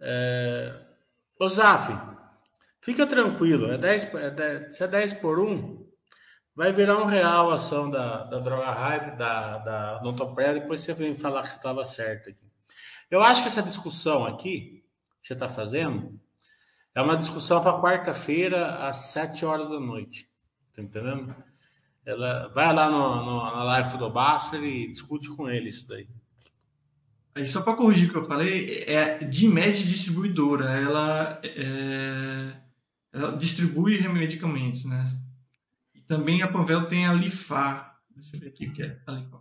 É... Ô Zaf, fica tranquilo, é 10, é 10, se é 10 por 1, vai virar um real a ação da, da droga raia, da, da Dontoprea, depois você vem falar que você estava certo aqui. Eu acho que essa discussão aqui, que você está fazendo, é uma discussão para quarta-feira, às 7 horas da noite. Tá entendendo? Ela vai lá no, no, na live do Baster e discute com ele isso daí. Aí, só para corrigir o que eu falei, é de média distribuidora. Ela, é, ela distribui medicamentos, né? E também a Panvel tem a Lifar. Deixa eu ver aqui o que é a Lifar.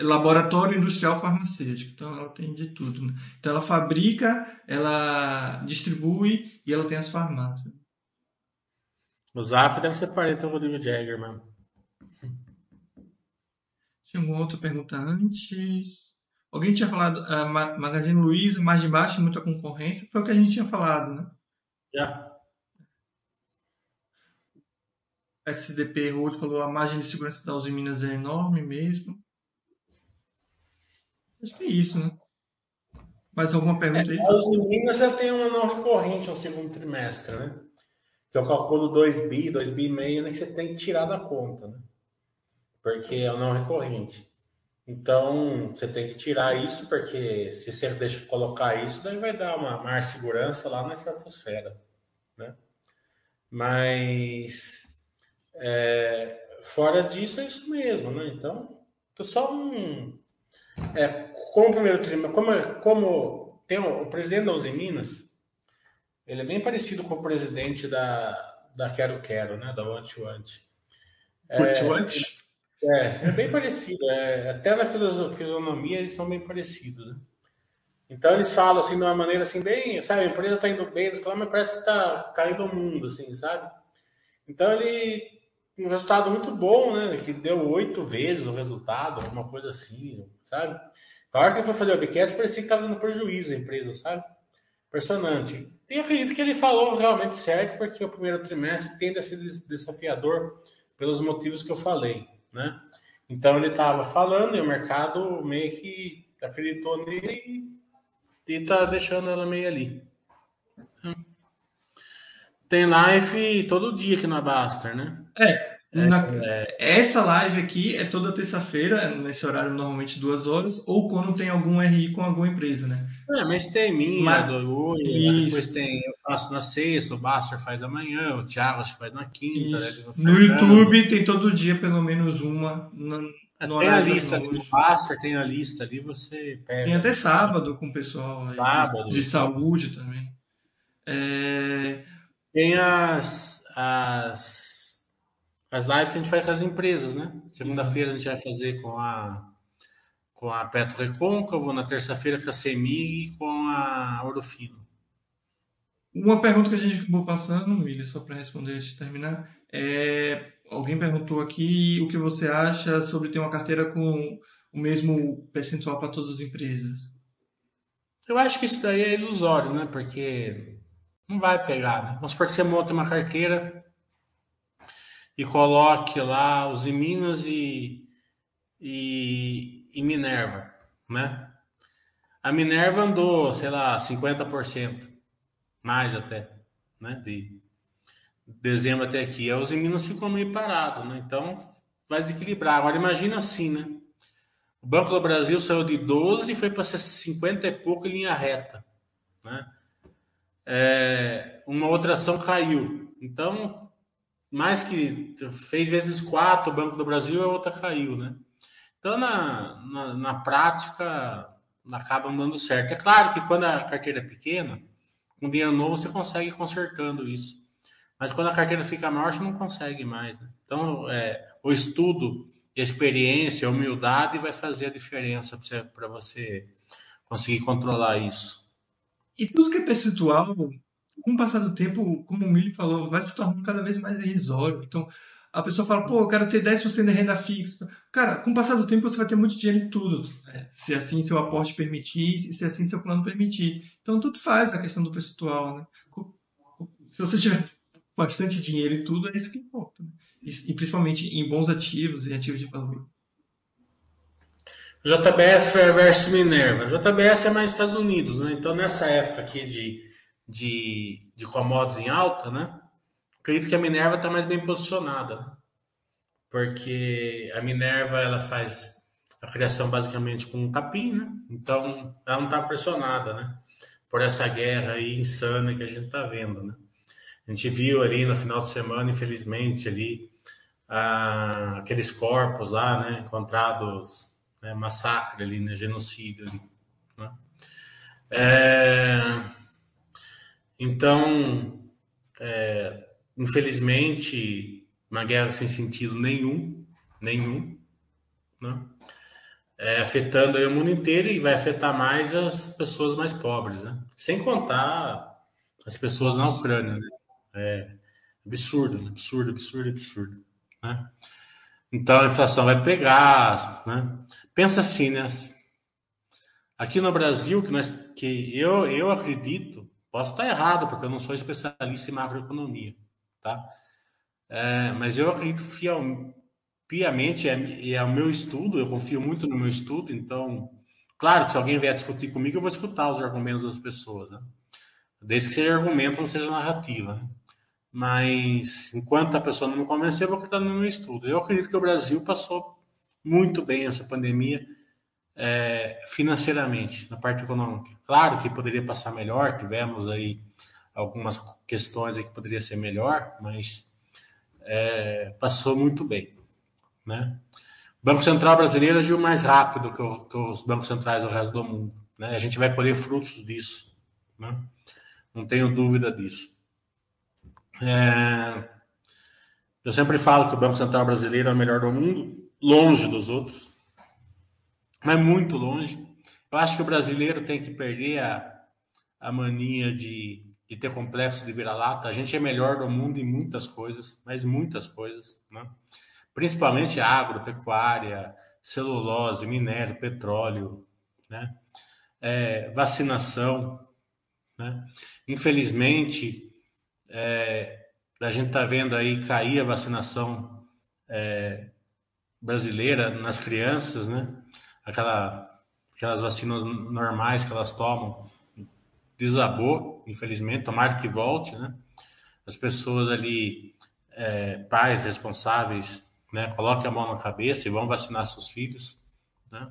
laboratório industrial farmacêutico. Então ela tem de tudo. Né? Então ela fabrica, ela distribui e ela tem as farmácias. O Zaf deve ser parente do Rodrigo Jagger, mano. Tinha uma outra pergunta antes. Alguém tinha falado, a Magazine Luiza, mais de baixo, muita concorrência. Foi o que a gente tinha falado, né? Já. SDP Road falou a margem de segurança da Uzi Minas é enorme mesmo. Acho que é isso, né? Mais alguma pergunta aí? É, a Uzi Minas já tem uma não recorrente no segundo trimestre, né? Que eu calculo 2 bi, 2 bi e meio, né, que você tem que tirar da conta, né? Porque é não recorrente. Então, você tem que tirar isso, porque se você deixa colocar isso, daí vai dar uma maior segurança lá na estratosfera, né? Mas, é, fora disso, é isso mesmo, né? Então, só um... É, como primeiro trimestre, como, como tem o, o presidente da Uzi Minas, ele é bem parecido com o presidente da, da Quero Quero, né? Da Want Want. É, Want É, é bem parecido. É, até na fisionomia eles são bem parecidos. Né? Então eles falam assim de uma maneira assim bem, sabe, a empresa está indo bem, eles falam, mas parece que está caindo o mundo, assim, sabe? Então ele um resultado muito bom, né? Que deu oito vezes o resultado, alguma coisa assim, sabe? A hora que ele foi fazer o Bcast, parecia que estava dando prejuízo a empresa, sabe? Impressionante. E acredito que ele falou realmente certo, porque o primeiro trimestre tende a ser desafiador pelos motivos que eu falei, né? Então ele estava falando e o mercado meio que acreditou nele e está deixando ela meio ali. Tem live todo dia aqui na Baster, né? É, na, é, essa live aqui é toda terça-feira, nesse horário normalmente duas horas, ou quando tem algum RI com alguma empresa, né? É, mas tem minha, mas, do Oi, depois tem, eu faço na sexta, o Baster faz amanhã, o Thiago acho que faz na quinta. Né, no YouTube tem todo dia pelo menos uma. No, no tem a lista ali no Baster, tem a lista ali, você pega. Tem até sábado com o pessoal sábado, de, de saúde também. É... Tem as, as as lives que a gente faz com as empresas, né? Segunda-feira a gente vai fazer com a com a Petro Recôncavo, na terça-feira com a CEMIG e com a Orofino. Uma pergunta que a gente acabou passando, Willi, só para responder antes de terminar, é alguém perguntou aqui o que você acha sobre ter uma carteira com o mesmo percentual para todas as empresas. Eu acho que isso daí é ilusório, né? Porque não vai pegar, né? Vamos supor que você monta uma carteira e coloque lá os Minas e, e, e Minerva, né? A Minerva andou, sei lá, 50%, mais até, né? De dezembro até aqui. Os Minas ficou meio parado, né? Então vai desequilibrar. Agora imagina assim, né? O Banco do Brasil saiu de 12 e foi para 50 e pouco em linha reta, né? É, uma outra ação caiu. Então, mais que fez vezes quatro o Banco do Brasil, a outra caiu, né? Então, na, na, na prática, acaba dando certo. É claro que quando a carteira é pequena, com dinheiro novo você consegue consertando isso. Mas quando a carteira fica maior, você não consegue mais. Né? Então, é, o estudo, a experiência, a humildade vai fazer a diferença para você conseguir controlar isso. E tudo que é percentual com o passar do tempo, como o Mili falou, vai se tornando cada vez mais irrisório. Então, a pessoa fala, pô, eu quero ter 10% de renda fixa. Cara, com o passar do tempo você vai ter muito dinheiro em tudo. Né? Se assim seu aporte permitir, se assim seu plano permitir. Então, tudo faz a questão do percentual, né? se você tiver bastante dinheiro e tudo, é isso que importa. Né? E, e, principalmente em bons ativos e ativos de valor. JBS versus Minerva. JBS é mais Estados Unidos, né? Então nessa época aqui de, de, de commodities em alta, né? Acredito que a Minerva está mais bem posicionada, né? porque a Minerva ela faz a criação basicamente com capim, né? Então ela não está pressionada, né? Por essa guerra aí insana que a gente está vendo, né? A gente viu ali no final de semana, infelizmente, ali ah, aqueles corpos lá, né? Encontrados, né? massacre ali, né? Genocídio ali, né? É... Então, é... infelizmente, uma guerra sem sentido nenhum, nenhum, né? é, afetando o mundo inteiro e vai afetar mais as pessoas mais pobres, né? Sem contar as pessoas na Ucrânia, né? É absurdo, absurdo, absurdo, absurdo, né? Então a inflação vai pegar, né? Pensa assim, né? Aqui no Brasil, que, nós, que eu, eu acredito, posso estar errado, porque eu não sou especialista em macroeconomia, tá? É, mas eu acredito fiel, piamente é, é o meu estudo, eu confio muito no meu estudo, então, claro se alguém vier discutir comigo, eu vou escutar os argumentos das pessoas, né? Desde que seja argumento, não seja narrativa. Mas, enquanto a pessoa não me convencer, eu vou acreditar no meu estudo. Eu acredito que o Brasil passou muito bem essa pandemia é, financeiramente, na parte econômica. Claro que poderia passar melhor, tivemos aí algumas questões que poderia ser melhor, mas é, passou muito bem. Né? Banco Central brasileiro agiu mais rápido que, o, que, os bancos centrais do resto do mundo. Né? A gente vai colher frutos disso. Né? Não tenho dúvida disso. É... Eu sempre falo que o Banco Central brasileiro é o melhor do mundo, longe dos outros, mas muito longe. Eu acho que o brasileiro tem que perder a, a mania de, de ter complexo de vira-lata. A gente é melhor do mundo em muitas coisas, mas muitas coisas. Né? principalmente agropecuária, celulose, minério, petróleo, né? É, vacinação. Né? Infelizmente, é, a gente está vendo aí cair a vacinação é, brasileira nas crianças, né? Aquela, aquelas vacinas normais que elas tomam desabou, infelizmente, tomara que volte, né? As pessoas ali, é, pais responsáveis, né? Coloque a mão na cabeça e vão vacinar seus filhos, né?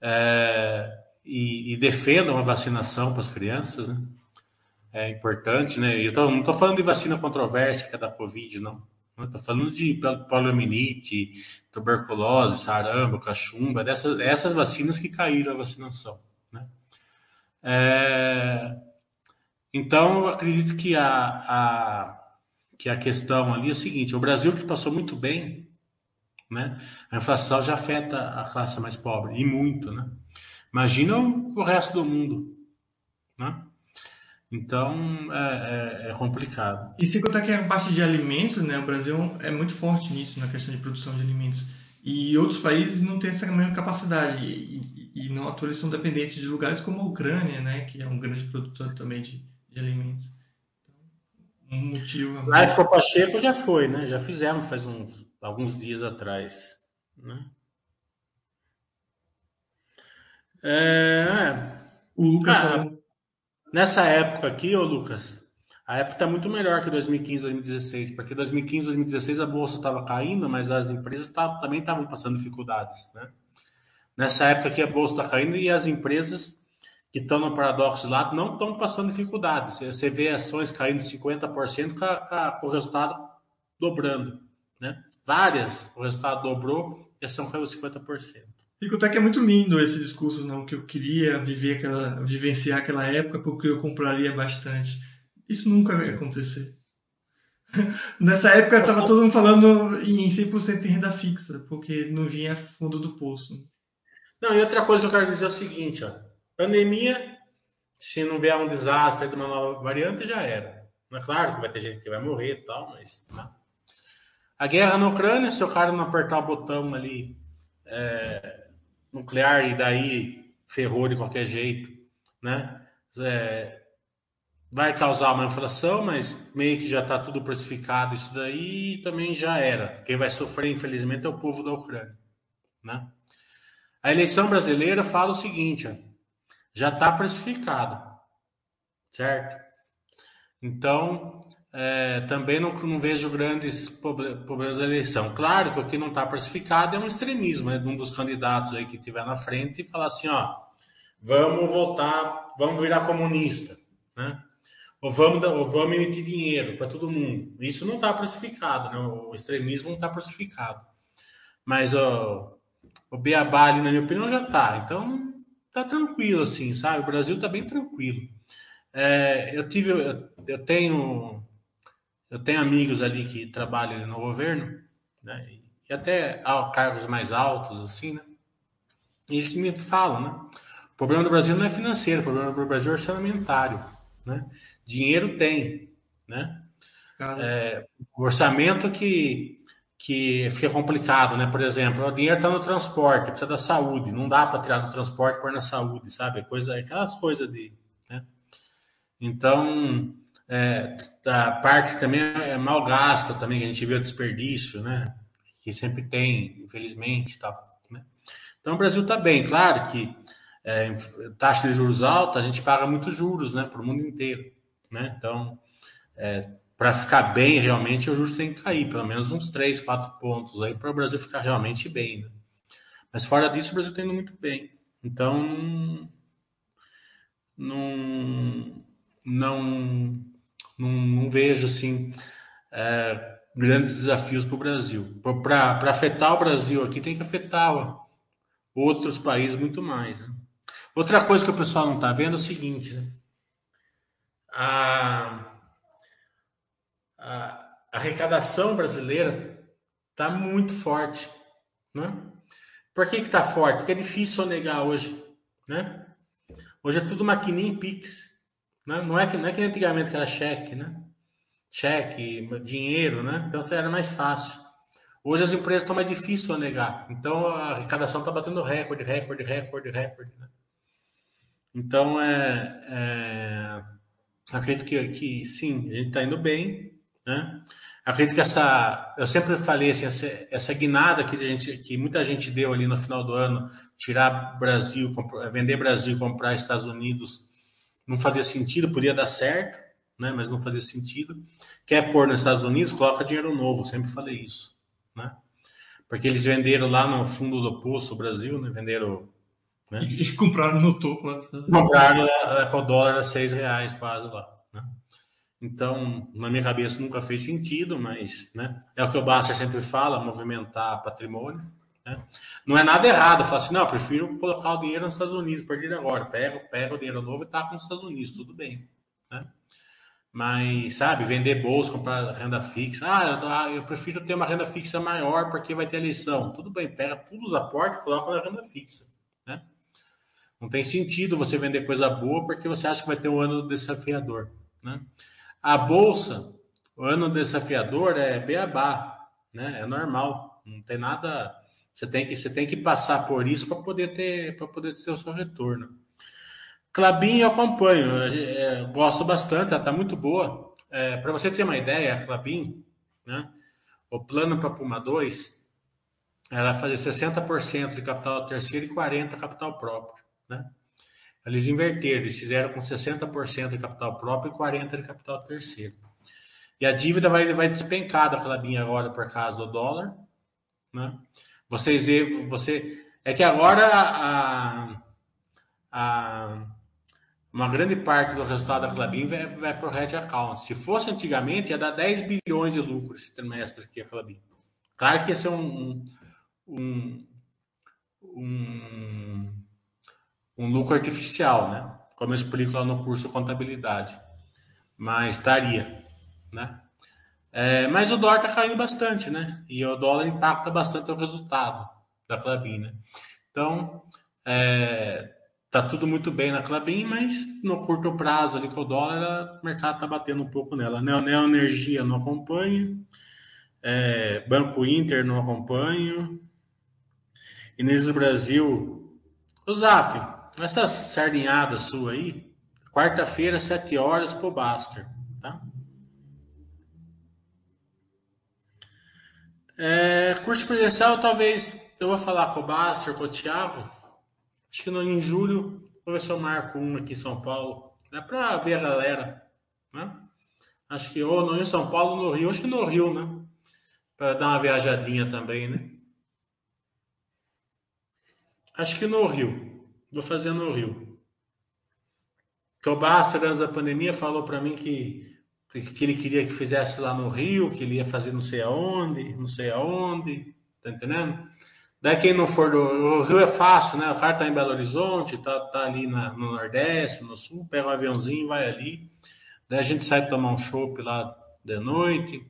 É, e, e, defendam a vacinação para as crianças, né? É importante, né? Eu tô, não estou falando de vacina controversa que é da Covid, não. Estou falando de poliomielite, tuberculose, sarampo, cachumba, dessas, essas vacinas que caíram a vacinação, né? É, então, eu acredito que a, a, que a questão ali é o seguinte: o Brasil que passou muito bem né? A inflação já afeta a classe mais pobre, e muito, né? Imagina o resto do mundo, né? Então, é, é, é, complicado. E se contar que a parte de alimentos, né? O Brasil é muito forte nisso, na questão de produção de alimentos. E outros países não têm essa mesma capacidade e, e, e não atuam, são dependentes de lugares como a Ucrânia, né? Que é um grande produtor também de, de alimentos. Então, um motivo... Lá em Pacheco já foi, né? Já fizemos faz uns alguns dias atrás. Né? É... O Lucas. Ah, nessa época aqui, ô Lucas, a época está muito melhor que 2015, 2016, porque 2015, 2016 a bolsa estava caindo, mas as empresas tá, também estavam passando dificuldades, né? Nessa época aqui a bolsa está caindo e as empresas que estão no paradoxo lá não estão passando dificuldades. Você vê ações caindo 50% com, com o resultado dobrando, né? várias, o resultado dobrou e a ação caiu 50%. Fico até que é muito lindo esse discurso, não, que eu queria viver aquela, vivenciar aquela época porque eu compraria bastante. Isso nunca vai acontecer. [laughs] Nessa época estava todo mundo falando em 100% em renda fixa, porque não vinha fundo do poço. Não, e outra coisa que eu quero dizer é o seguinte, ó. Pandemia, se não vier um desastre de uma nova variante, já era. Não é claro que vai ter gente que vai morrer e tal, mas... Né? A guerra na Ucrânia, se o cara não apertar o botão ali é, nuclear e daí ferrou de qualquer jeito, né? É, vai causar uma inflação, mas meio que já está tudo precificado isso daí também já era. Quem vai sofrer, infelizmente, é o povo da Ucrânia. Né? A eleição brasileira fala o seguinte: ó, já está precificado, certo? Então, é, também não, não, vejo grandes problemas da eleição. Claro que o que não está precificado é um extremismo né, de um dos candidatos aí que tiver na frente e falar assim, ó, vamos voltar, vamos virar comunista, né? Ou vamos, ou vamos emitir dinheiro para todo mundo. Isso não está precificado, né? O extremismo não está precificado. Mas ó, o Beabá ali, na minha opinião, já está. Então, tá tranquilo, assim, sabe? O Brasil está bem tranquilo. É, eu tive, eu, eu, tenho, eu tenho amigos ali que trabalham no governo, né? E até cargos mais altos, assim, né? E eles me falam, né? O problema do Brasil não é financeiro, o problema do Brasil é orçamentário, né? Dinheiro tem, né? É, orçamento que, que fica complicado, né? Por exemplo, o dinheiro está no transporte, precisa da saúde, não dá para tirar do transporte e pôr na saúde, sabe? Coisa, aquelas coisas de. Né? Então, é, a parte também é mal gasta, também, que a gente vê o desperdício, né? Que sempre tem, infelizmente, tá, né? Então, o Brasil está bem, claro que é, taxa de juros alta, a gente paga muitos juros, né? Para o mundo inteiro. Né? Então, é, para ficar bem realmente, o juros tem que cair, pelo menos uns 3, 4 pontos aí para o Brasil ficar realmente bem. Né? Mas fora disso, o Brasil está indo muito bem. Então, não, não, não, não vejo assim é, grandes desafios para o Brasil. Para afetar o Brasil aqui, tem que afetar outros países muito mais. Né? Outra coisa que o pessoal não está vendo é o seguinte: né? a, a arrecadação brasileira está muito forte. Né? Por que está forte? Porque é difícil negar hoje. Né? Hoje é tudo maquininha e Pix. Né? Não, é que, não é que antigamente era cheque, né? Cheque, dinheiro, né? Então era mais fácil. Hoje as empresas estão mais difíceis a negar. Então a arrecadação está batendo recorde, recorde, recorde, recorde. Né? Então é, é acredito que, que sim, a gente está indo bem, né? Acredito que essa, eu sempre falei assim, essa, essa guinada que, a gente, que muita gente deu ali no final do ano, tirar Brasil, vender Brasil comprar Estados Unidos, não fazia sentido, podia dar certo, né? Mas não fazia sentido. Quer pôr nos Estados Unidos, coloca dinheiro novo, sempre falei isso, né? Porque eles venderam lá no fundo do poço o Brasil, né? Venderam né? E compraram no topo. Né? Compraram é, com o dólar a seis reais quase lá. Né? Então, na minha cabeça nunca fez sentido, mas né, é o que o Basta sempre fala, movimentar patrimônio. Né? Não é nada errado, fala assim, não, eu prefiro colocar o dinheiro nos Estados Unidos a partir de agora. Pega, pega o dinheiro novo e tá com os Estados Unidos, tudo bem. Né? Mas, sabe, vender bolsa, comprar renda fixa. Ah eu, ah, eu, prefiro ter uma renda fixa maior porque vai ter eleição. Tudo bem, pega todos os aportes e coloca na renda fixa. Né? Não tem sentido você vender coisa boa porque você acha que vai ter um ano desafiador. Né? A bolsa, o ano desafiador é beabá, né? É normal, não tem nada. Você tem que, você tem que passar por isso para poder ter para poder ter o seu retorno. Clabin eu acompanho, é, gosto bastante, ela está muito boa. É, para você ter uma ideia, a Clabin, né? O plano para Puma 2 era fazer 60% de capital terceiro e 40% capital próprio. Né? Eles inverteram, eles fizeram com 60% de capital próprio e 40% de capital terceiro. E a dívida vai, vai despencar da Clabinha agora por causa do dólar. Né? Vocês você é que agora a, a, uma grande parte do resultado da Clabin vai, vai para o hedge account. Se fosse antigamente, ia dar 10 bilhões de lucro esse trimestre aqui a Clabin. Claro que ia ser um, um, um um lucro artificial, né? Como eu explico lá no curso Contabilidade. Mas estaria, né? É, mas o dólar está caindo bastante, né? E o dólar impacta bastante o resultado da Clabin, né? Então, é, tá tudo muito bem na Clabin, mas no curto prazo ali com o dólar, o mercado está batendo um pouco nela. Neo, Neo Energia não acompanho, é, Banco Inter não acompanho, Inês Brasil, o ZAF, essa sardinhada sua aí, quarta-feira, 7 horas, pro Baster, É, curso presencial, talvez eu vou falar com o Baster, com o Thiago. Acho que no, em julho, se eu marco um aqui em São Paulo. É para ver a galera, né? Acho que ou no, em São Paulo no Rio, acho que no Rio, né? Para dar uma viajadinha também, né? Acho que no Rio. Vou fazer no Rio. Que o Baster, antes da pandemia, falou para mim que que ele queria que fizesse lá no Rio, que ele ia fazer não sei aonde, não sei aonde, tá entendendo? Daí quem não for do o Rio é fácil, né? O cara tá em Belo Horizonte, tá, tá ali na, no Nordeste, no Sul, pega um aviãozinho, vai ali. Daí a gente sai tomar um chopp lá de noite.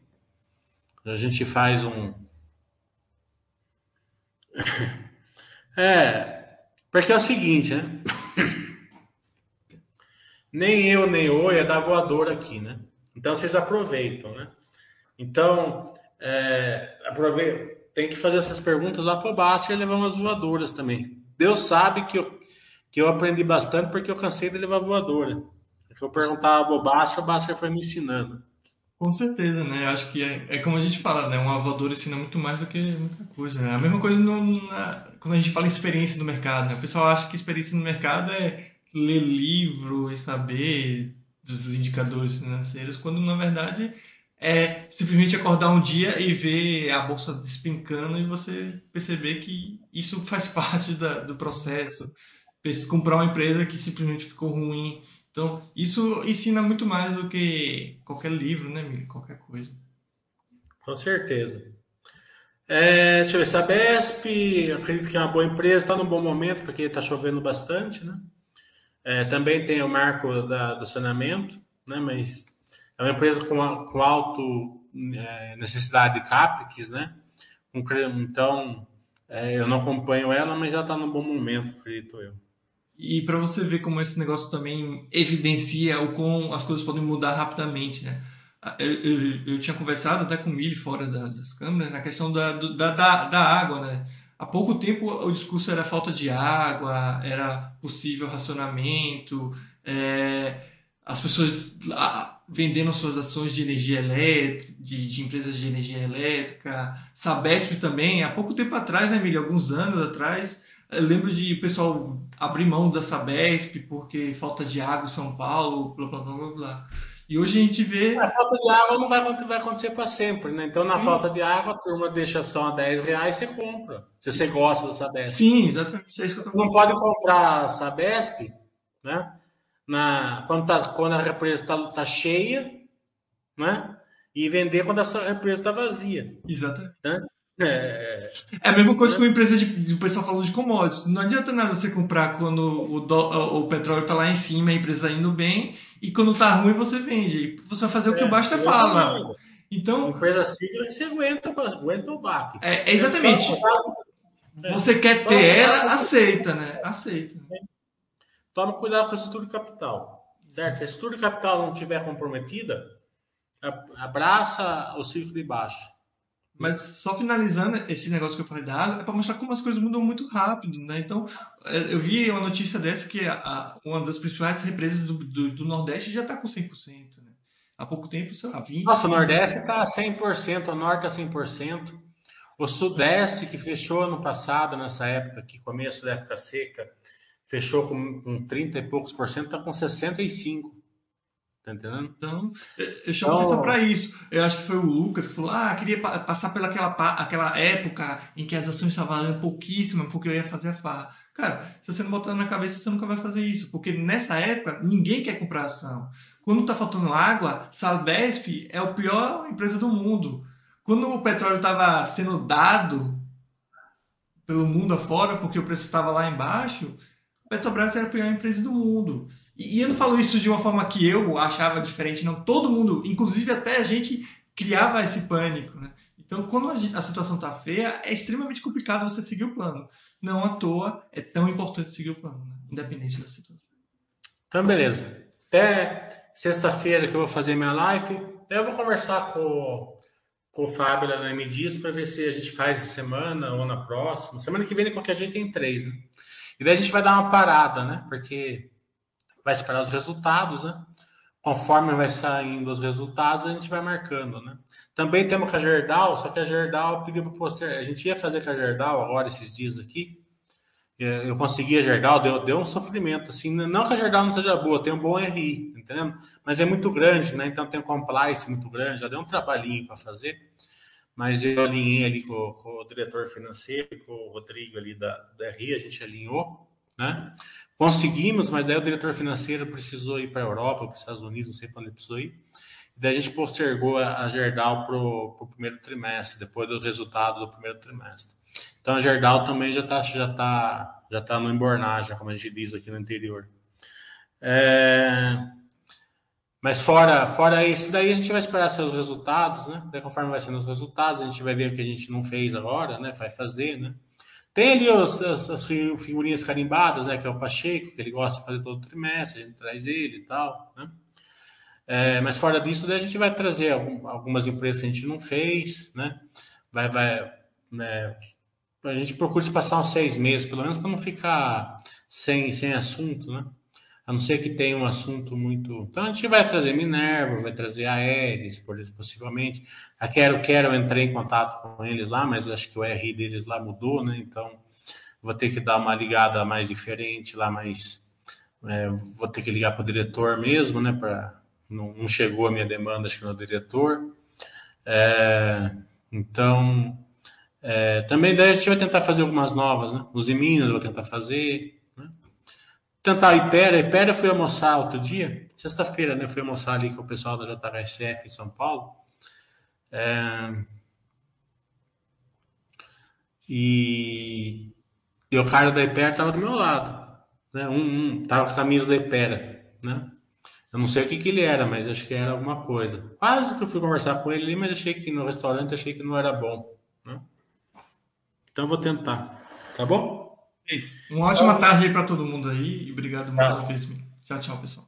A gente faz um. [coughs] É, porque é o seguinte, né? [coughs] Nem eu, nem o é da voadora aqui, né? Então vocês aproveitam, né? Então, é, aproveita, tem que fazer essas perguntas lá para o Basta e levar umas voadoras também. Deus sabe que eu, que eu aprendi bastante porque eu cansei de levar voadora. Porque eu perguntava Basta, o Basta foi me ensinando. Com certeza, né? Eu acho que é, é como a gente fala, né? Uma voadora ensina muito mais do que muita coisa, né? A mesma coisa no, na, quando a gente fala experiência no mercado, né? O pessoal acha que experiência no mercado é ler livro e saber dos indicadores financeiros, quando na verdade é simplesmente acordar um dia e ver a bolsa despencando e você perceber que isso [laughs] faz parte da, do processo. Comprar uma empresa que simplesmente ficou ruim. Então, isso ensina muito mais do que qualquer livro, né, Mili? Qualquer coisa. Com certeza. É, deixa eu ver, Sabesp, acredito que é uma boa empresa, está num bom momento, porque está chovendo bastante, né? É, também tem o marco da, do saneamento, né? mas é uma empresa com, com alto é, necessidade de CAPEX, né? Então, é, eu não acompanho ela, mas já está num bom momento, acredito eu. E para você ver como esse negócio também evidencia o como as coisas podem mudar rapidamente, né? Ah, eu, eu, eu tinha conversado até com o Mili fora da, das câmeras na questão da, da, da, da água, né? Há pouco tempo o discurso era falta de água, era possível racionamento, é, as pessoas vendendo suas ações de energia elétrica, de, de, empresas de energia elétrica, Sabesp também, há pouco tempo atrás, né, Emílio? Alguns anos atrás, eu lembro de pessoal abrir mão da Sabesp porque falta de água em São Paulo, blá blá blá blá. blá. E hoje a gente vê. A falta de água não vai, vai acontecer para sempre, né? Então, na Sim. falta de água, a turma deixa só a 10 reais e você compra. Se você gosta da Sabesp. Sim, exatamente. É isso que eu tô não pode comprar a Sabesp, né? Na, quando, tá, quando a represa está tá cheia, né? E vender quando a represa está vazia. Exatamente. Né? É... é a mesma coisa que uma empresa de, de o pessoal falando de commodities. Não adianta nada você comprar quando o, do, o petróleo está lá em cima, a empresa indo bem, e quando está ruim você vende. Você vai fazer o que é, o Basta fala. Então, empresa sigla você aguenta, aguenta o baque. É, exatamente. É. Você quer ter ela, aceita, né? Aceita. Toma cuidado com a estrutura de capital. Certo? Se a estrutura de capital não estiver comprometida, abraça o ciclo de baixo. Mas só finalizando esse negócio que eu falei da água, é para mostrar como as coisas mudam muito rápido, né? Então, é, eu vi uma notícia dessa que a, uma das principais represas do, do, do Nordeste já está com 100%, né? Há pouco tempo, sei lá, 20%. Nossa, o Nordeste está 100%, o Norte está 100%. O Sudeste, que fechou ano passado, nessa época, que começo da época seca, fechou com, com 30 e poucos por cento, está com 65%. Tá entendendo? Então, eu chamo então... atenção para isso. Eu acho que foi o Lucas que falou: ah, queria passar pelaquela aquela época em que as ações estavam valendo pouquíssimo, porque eu ia fazer a farra. Cara, se você não botar na cabeça, você nunca vai fazer isso. Porque nessa época, ninguém quer comprar ação. Quando tá faltando água, Sabesp é a pior empresa do mundo. Quando o petróleo estava sendo dado pelo mundo afora, porque o preço estava lá embaixo, Petrobras era a pior empresa do mundo. E eu não falo isso de uma forma que eu achava diferente, não. Todo mundo, inclusive até a gente, criava esse pânico, né? Então, quando a situação está feia, é extremamente complicado você seguir o plano. Não à toa é tão importante seguir o plano, né? independente da situação. Então, beleza. Até sexta-feira que eu vou fazer minha live, eu vou conversar com, com o Fábio lá na MDIS para ver se a gente faz essa semana ou na próxima. Semana que vem, qualquer jeito, tem três, né? E daí a gente vai dar uma parada, né? Porque vai esperar os resultados, né? Conforme vai saindo os resultados, a gente vai marcando, né? Também temos com a Gerdau, só que a Gerdau pediu para poster. A gente ia fazer com a Gerdau agora, esses dias aqui. Eu consegui a Gerdau, deu, deu um sofrimento, assim. Não que a Gerdau não seja boa, tem um bom RI, entendendo? Mas é muito grande, né? Então tem um compliance muito grande, já deu um trabalhinho para fazer. Mas eu alinhei ali com, com, o diretor financeiro, com o Rodrigo ali da, da RI, a gente alinhou, né? Conseguimos, mas daí o diretor financeiro precisou ir para a Europa, para os Estados Unidos, não sei para onde precisou ir. E daí a gente postergou a, a Gerdau para o primeiro trimestre, depois do resultado do primeiro trimestre. Então a Gerdau também já está já tá, já tá no embornagem, como a gente diz aqui no interior. É... Mas fora, fora isso, daí a gente vai esperar seus resultados, né? Daí, conforme vai sendo os resultados, a gente vai ver o que a gente não fez agora, né? Vai fazer, né? Tem ali os, as, as, figurinhas carimbadas, né? Que é o Pacheco, que ele gosta de fazer todo trimestre, a gente traz ele e tal, né? É, mas fora disso, daí a gente vai trazer algum, algumas empresas que a gente não fez, né? Vai, vai, né? A gente procura se passar uns seis meses, pelo menos, para não ficar sem, sem assunto, né? A não ser que tenha um assunto muito. Então a gente vai trazer Minerva, vai trazer a Aeres, por isso, possivelmente. A Quero Quero, eu entrei em contato com eles lá, mas acho que o RI deles lá mudou, né? Então vou ter que dar uma ligada mais diferente lá, mais. É, vou ter que ligar para o diretor mesmo, né? Pra... Não, não, chegou a minha demanda, acho que no diretor. É, então, é, também daí a gente vai tentar fazer algumas novas, né? Os Minas eu vou tentar fazer tentar Ipera. Ipera fui almoçar outro dia, sexta-feira, né? Fui almoçar ali com o pessoal da JHSF em São Paulo. É... E... e o cara da Ipera estava do meu lado. Né? Um, um tava com a camisa da Ipera, né? Eu não sei o que, que ele era, mas acho que era alguma coisa. Quase que eu fui conversar com ele ali, mas achei que no restaurante achei que não era bom. Né? Então eu vou tentar. Tá bom? É isso. Uma ótima tarde aí para todo mundo aí e obrigado mais uma vez. Tchau, tchau, pessoal.